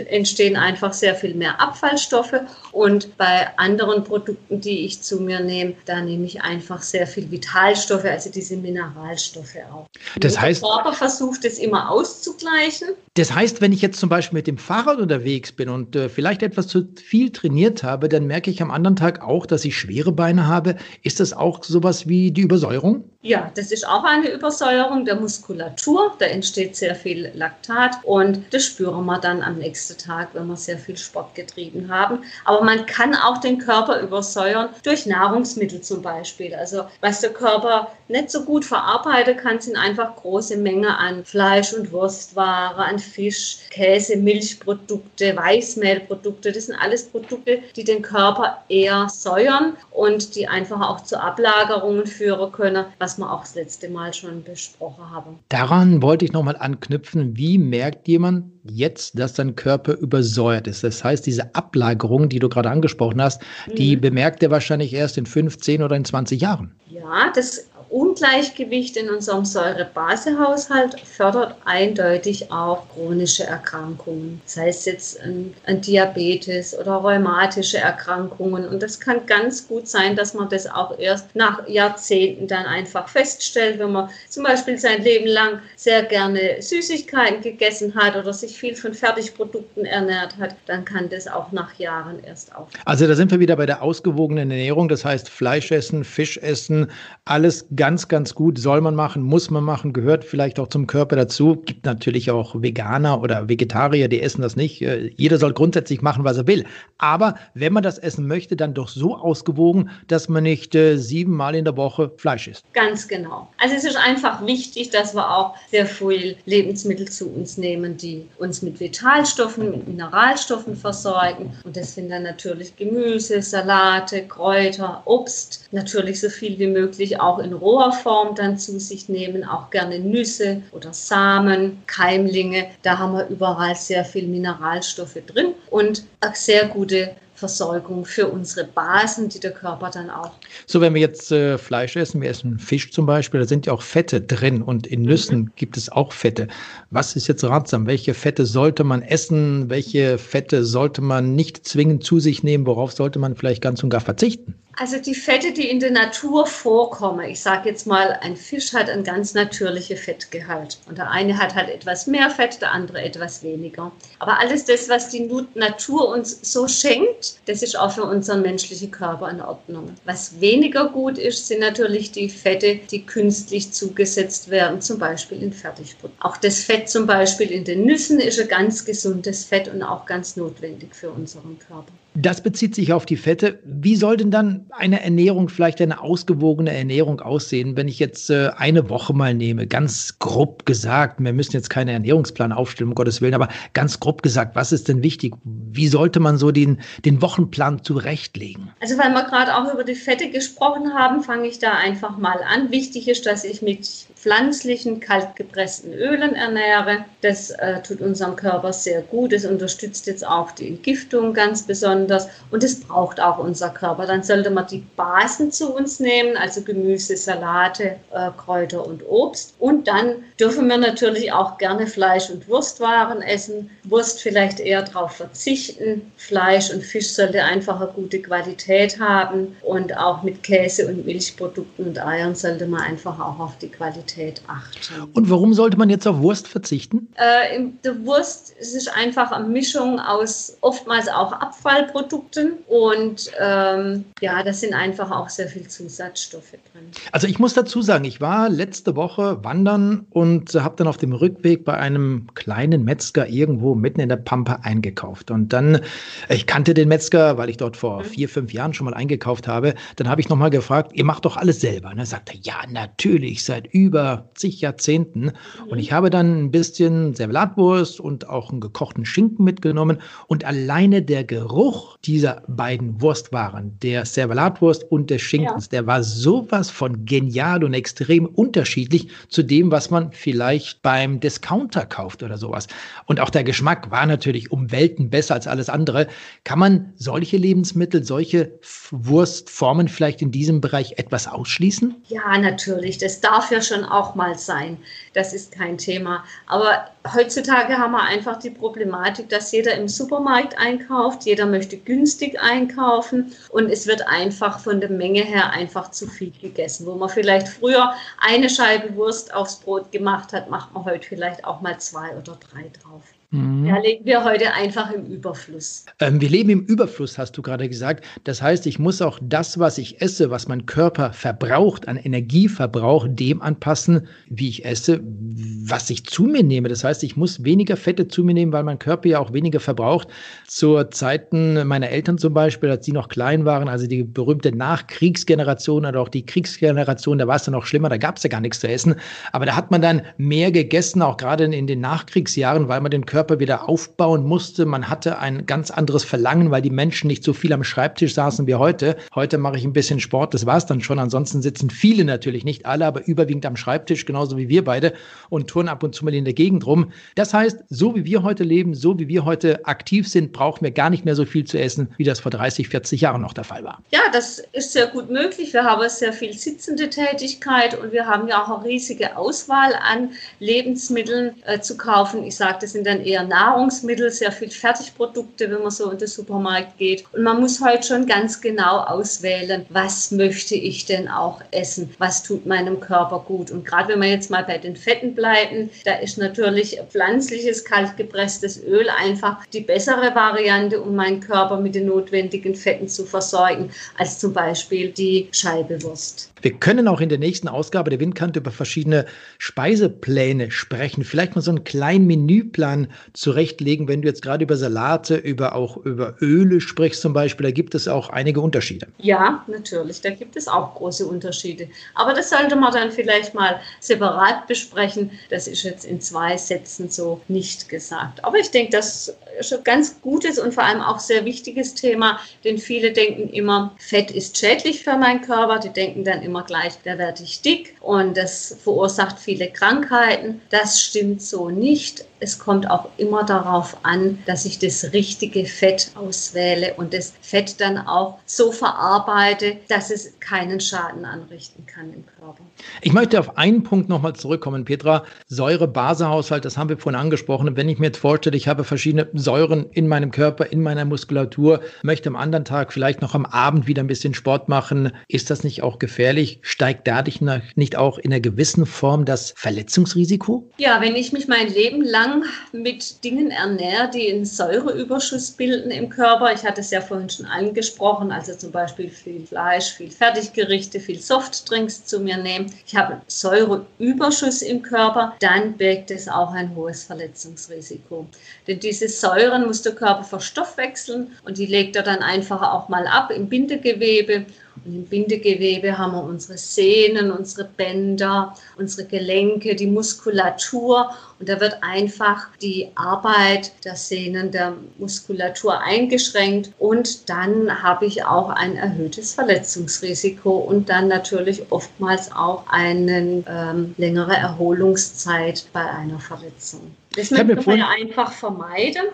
entstehen einfach sehr viel mehr Abfallstoffe und bei anderen Produkten, die ich zu mir nehme, da nehme ich einfach sehr viel Vitalstoffe, also diese Mineralstoffe auch. Das heißt, der Körper versucht es immer auszugleichen. Das heißt, wenn ich jetzt zum Beispiel mit dem Fahrrad unterwegs bin und äh, vielleicht etwas zu viel trainiert habe, dann merke ich am anderen Tag auch, dass ich schwere Beine habe. Ist das auch sowas wie die Übersäuerung? Ja, das ist auch eine Übersäuerung der Muskulatur. Da entsteht sehr viel Laktat und das spüren wir dann am nächsten Tag, wenn wir sehr viel Sport getrieben haben. Aber man kann auch den Körper übersäuern durch Nahrungsmittel zum Beispiel. Also was der Körper nicht so gut verarbeiten kann, sind einfach große Mengen an Fleisch und Wurstware, an Fisch, Käse, Milchprodukte, Weißmehlprodukte. Das sind alles Produkte, die den Körper eher säuern und die einfach auch zu Ablagerungen führen können, was wir auch das letzte Mal schon besprochen haben. Daran wollte ich nochmal anknüpfen. Wie merkt jemand jetzt, dass sein Körper übersäuert ist? Das heißt, diese Ablagerung, die du gerade angesprochen hast, mhm. die bemerkt er wahrscheinlich erst in 15 oder in 20 Jahren. Ja, das Ungleichgewicht in unserem Säure-Base-Haushalt fördert eindeutig auch chronische Erkrankungen, sei es jetzt ein, ein, Diabetes oder rheumatische Erkrankungen. Und das kann ganz gut sein, dass man das auch erst nach Jahrzehnten dann einfach feststellt, wenn man zum Beispiel sein Leben lang sehr gerne Süßigkeiten gegessen hat oder sich viel von Fertigprodukten ernährt hat, dann kann das auch nach Jahren erst auf. Also da sind wir wieder bei der ausgewogenen Ernährung, das heißt Fleisch essen, Fisch essen, alles ganz, ganz gut, soll man machen, muss man machen, gehört vielleicht auch zum Körper dazu. Gibt natürlich auch Veganer oder Vegetarier, die essen das nicht. Äh, jeder soll grundsätzlich machen, was er will. Aber wenn man das essen möchte, dann doch so ausgewogen, dass man nicht äh, siebenmal in der Woche Fleisch isst. Ganz genau. Also es ist einfach wichtig, dass wir auch sehr viel Lebensmittel zu uns nehmen, die uns mit Vitalstoffen, mit Mineralstoffen versorgen. Und das sind dann natürlich Gemüse, Salate, Kräuter, Obst, natürlich so viel wie möglich auch in roher Form dann zu sich nehmen, auch gerne Nüsse oder Samen, Keimlinge. Da haben wir überall sehr viel Mineralstoffe drin und auch sehr gute Versorgung für unsere Basen, die der Körper dann auch. So, wenn wir jetzt äh, Fleisch essen, wir essen Fisch zum Beispiel, da sind ja auch Fette drin und in Nüssen mhm. gibt es auch Fette. Was ist jetzt ratsam? Welche Fette sollte man essen? Welche Fette sollte man nicht zwingend zu sich nehmen? Worauf sollte man vielleicht ganz und gar verzichten? Also die Fette, die in der Natur vorkommen, ich sage jetzt mal, ein Fisch hat ein ganz natürliches Fettgehalt. Und der eine hat halt etwas mehr Fett, der andere etwas weniger. Aber alles das, was die Natur uns so schenkt, das ist auch für unseren menschlichen Körper in Ordnung. Was weniger gut ist, sind natürlich die Fette, die künstlich zugesetzt werden, zum Beispiel in Fertigprodukten. Auch das Fett zum Beispiel in den Nüssen ist ein ganz gesundes Fett und auch ganz notwendig für unseren Körper. Das bezieht sich auf die Fette. Wie soll denn dann eine Ernährung, vielleicht eine ausgewogene Ernährung aussehen, wenn ich jetzt äh, eine Woche mal nehme? Ganz grob gesagt, wir müssen jetzt keinen Ernährungsplan aufstellen, um Gottes Willen, aber ganz grob gesagt, was ist denn wichtig? Wie sollte man so den, den Wochenplan zurechtlegen? Also, weil wir gerade auch über die Fette gesprochen haben, fange ich da einfach mal an. Wichtig ist, dass ich mit pflanzlichen, kaltgepressten Ölen ernähre. Das äh, tut unserem Körper sehr gut. Es unterstützt jetzt auch die Entgiftung ganz besonders besonders und es braucht auch unser Körper. Dann sollte man die Basen zu uns nehmen, also Gemüse, Salate, äh, Kräuter und Obst. Und dann dürfen wir natürlich auch gerne Fleisch und Wurstwaren essen. Wurst vielleicht eher darauf verzichten. Fleisch und Fisch sollte einfach eine gute Qualität haben und auch mit Käse und Milchprodukten und Eiern sollte man einfach auch auf die Qualität achten. Und warum sollte man jetzt auf Wurst verzichten? Äh, der Wurst ist einfach eine Mischung aus oftmals auch Abfallprodukten Produkten und ähm, ja, da sind einfach auch sehr viel Zusatzstoffe drin. Also ich muss dazu sagen, ich war letzte Woche wandern und habe dann auf dem Rückweg bei einem kleinen Metzger irgendwo mitten in der Pampa eingekauft. Und dann, ich kannte den Metzger, weil ich dort vor mhm. vier, fünf Jahren schon mal eingekauft habe. Dann habe ich nochmal gefragt, ihr macht doch alles selber. Und er sagte, ja, natürlich, seit über zig Jahrzehnten. Mhm. Und ich habe dann ein bisschen Servelatwurst und auch einen gekochten Schinken mitgenommen. Und alleine der Geruch Geruch dieser beiden Wurstwaren, der Servalatwurst und des Schinkens, ja. der war sowas von genial und extrem unterschiedlich zu dem, was man vielleicht beim Discounter kauft oder sowas. Und auch der Geschmack war natürlich um Welten besser als alles andere. Kann man solche Lebensmittel, solche Wurstformen vielleicht in diesem Bereich etwas ausschließen? Ja, natürlich. Das darf ja schon auch mal sein. Das ist kein Thema. Aber heutzutage haben wir einfach die Problematik, dass jeder im Supermarkt einkauft, jeder möchte günstig einkaufen und es wird einfach von der Menge her einfach zu viel gegessen. Wo man vielleicht früher eine Scheibe Wurst aufs Brot gemacht hat, macht man heute vielleicht auch mal zwei oder drei drauf. Mhm. Ja, leben wir heute einfach im Überfluss. Ähm, wir leben im Überfluss, hast du gerade gesagt. Das heißt, ich muss auch das, was ich esse, was mein Körper verbraucht, an Energieverbrauch, dem anpassen, wie ich esse, was ich zu mir nehme. Das heißt, ich muss weniger Fette zu mir nehmen, weil mein Körper ja auch weniger verbraucht. Zur Zeiten meiner Eltern zum Beispiel, als sie noch klein waren, also die berühmte Nachkriegsgeneration oder auch die Kriegsgeneration, da war es dann noch schlimmer, da gab es ja gar nichts zu essen. Aber da hat man dann mehr gegessen, auch gerade in den Nachkriegsjahren, weil man den Körper Körper wieder aufbauen musste. Man hatte ein ganz anderes Verlangen, weil die Menschen nicht so viel am Schreibtisch saßen wie heute. Heute mache ich ein bisschen Sport, das war es dann schon. Ansonsten sitzen viele natürlich, nicht alle, aber überwiegend am Schreibtisch, genauso wie wir beide und turnen ab und zu mal in der Gegend rum. Das heißt, so wie wir heute leben, so wie wir heute aktiv sind, brauchen wir gar nicht mehr so viel zu essen, wie das vor 30, 40 Jahren noch der Fall war. Ja, das ist sehr gut möglich. Wir haben sehr viel sitzende Tätigkeit und wir haben ja auch eine riesige Auswahl an Lebensmitteln äh, zu kaufen. Ich sage, das sind dann eher Nahrungsmittel, sehr viel Fertigprodukte, wenn man so in den Supermarkt geht. Und man muss heute schon ganz genau auswählen, was möchte ich denn auch essen, was tut meinem Körper gut. Und gerade wenn wir jetzt mal bei den Fetten bleiben, da ist natürlich pflanzliches, kaltgepresstes Öl einfach die bessere Variante, um meinen Körper mit den notwendigen Fetten zu versorgen, als zum Beispiel die Scheibewurst. Wir können auch in der nächsten Ausgabe der Windkante über verschiedene Speisepläne sprechen. Vielleicht mal so einen kleinen Menüplan zurechtlegen, wenn du jetzt gerade über Salate, über auch über Öle sprichst zum Beispiel. Da gibt es auch einige Unterschiede. Ja, natürlich. Da gibt es auch große Unterschiede. Aber das sollte man dann vielleicht mal separat besprechen. Das ist jetzt in zwei Sätzen so nicht gesagt. Aber ich denke, das ist ein ganz gutes und vor allem auch sehr wichtiges Thema, denn viele denken immer, Fett ist schädlich für meinen Körper. Die denken dann immer gleich, der werde ich dick und das verursacht viele Krankheiten. Das stimmt so nicht es kommt auch immer darauf an, dass ich das richtige Fett auswähle und das Fett dann auch so verarbeite, dass es keinen Schaden anrichten kann im Körper. Ich möchte auf einen Punkt nochmal zurückkommen, Petra. Säure-Base-Haushalt, das haben wir vorhin angesprochen. wenn ich mir jetzt vorstelle, ich habe verschiedene Säuren in meinem Körper, in meiner Muskulatur, möchte am anderen Tag vielleicht noch am Abend wieder ein bisschen Sport machen, ist das nicht auch gefährlich? Steigt dadurch nicht auch in einer gewissen Form das Verletzungsrisiko? Ja, wenn ich mich mein Leben lang lang mit Dingen ernährt, die einen Säureüberschuss bilden im Körper. Ich hatte es ja vorhin schon angesprochen, also zum Beispiel viel Fleisch, viel Fertiggerichte, viel Softdrinks zu mir nehmen. Ich habe Säureüberschuss im Körper, dann birgt es auch ein hohes Verletzungsrisiko. Denn diese Säuren muss der Körper verstoffwechseln und die legt er dann einfach auch mal ab im Bindegewebe und im Bindegewebe haben wir unsere Sehnen, unsere Bänder, unsere Gelenke, die Muskulatur. Und da wird einfach die Arbeit der Sehnen, der Muskulatur eingeschränkt. Und dann habe ich auch ein erhöhtes Verletzungsrisiko und dann natürlich oftmals auch eine ähm, längere Erholungszeit bei einer Verletzung. Das möchte man ja einfach vermeiden.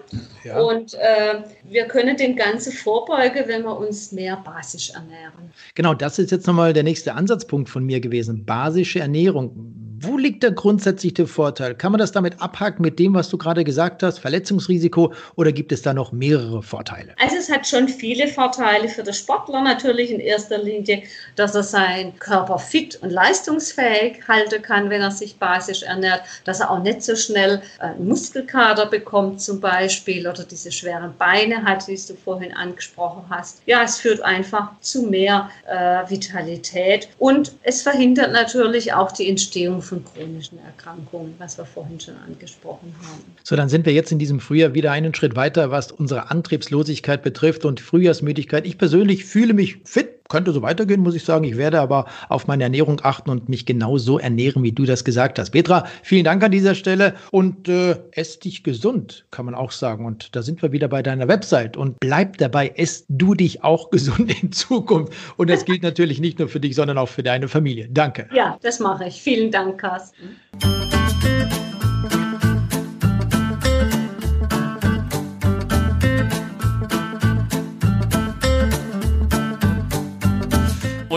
Ja. Und äh, wir können dem Ganze vorbeugen, wenn wir uns mehr basisch ernähren. Genau, das ist jetzt nochmal der nächste Ansatzpunkt von mir gewesen. Basische Ernährung. Wo liegt der grundsätzliche Vorteil? Kann man das damit abhaken mit dem, was du gerade gesagt hast, Verletzungsrisiko, oder gibt es da noch mehrere Vorteile? Also es hat schon viele Vorteile für den Sportler natürlich in erster Linie, dass er seinen Körper fit und leistungsfähig halten kann, wenn er sich basisch ernährt, dass er auch nicht so schnell einen Muskelkater bekommt zum Beispiel oder diese schweren Beine hat, wie du vorhin angesprochen hast. Ja, es führt einfach zu mehr äh, Vitalität und es verhindert natürlich auch die Entstehung von von chronischen Erkrankungen, was wir vorhin schon angesprochen haben. So, dann sind wir jetzt in diesem Frühjahr wieder einen Schritt weiter, was unsere Antriebslosigkeit betrifft und Frühjahrsmüdigkeit. Ich persönlich fühle mich fit, könnte so weitergehen, muss ich sagen. Ich werde aber auf meine Ernährung achten und mich genau so ernähren, wie du das gesagt hast. Petra, vielen Dank an dieser Stelle und äh, ess dich gesund, kann man auch sagen. Und da sind wir wieder bei deiner Website und bleib dabei, ess du dich auch gesund in Zukunft. Und das gilt natürlich nicht nur für dich, sondern auch für deine Familie. Danke. Ja, das mache ich. Vielen Dank, Carsten.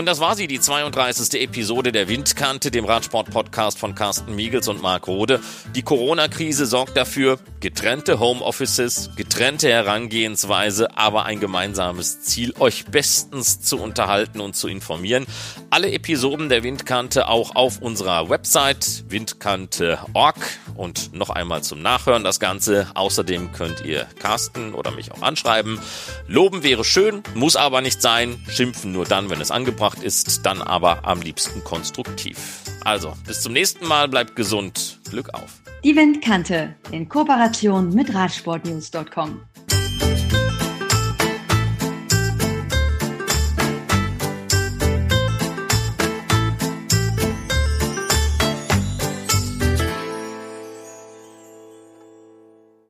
Das war sie, die 32. Episode der Windkante, dem Radsport-Podcast von Carsten Miegels und Marc Rode. Die Corona-Krise sorgt dafür, getrennte Homeoffices, getrennte Herangehensweise, aber ein gemeinsames Ziel, euch bestens zu unterhalten und zu informieren. Alle Episoden der Windkante auch auf unserer Website windkante.org und noch einmal zum Nachhören das Ganze. Außerdem könnt ihr Carsten oder mich auch anschreiben. Loben wäre schön, muss aber nicht sein. Schimpfen nur dann, wenn es angebracht angebracht ist, dann aber am liebsten konstruktiv. Also, bis zum nächsten Mal, bleibt gesund, Glück auf. Die Windkante in Kooperation mit Radsportnews.com.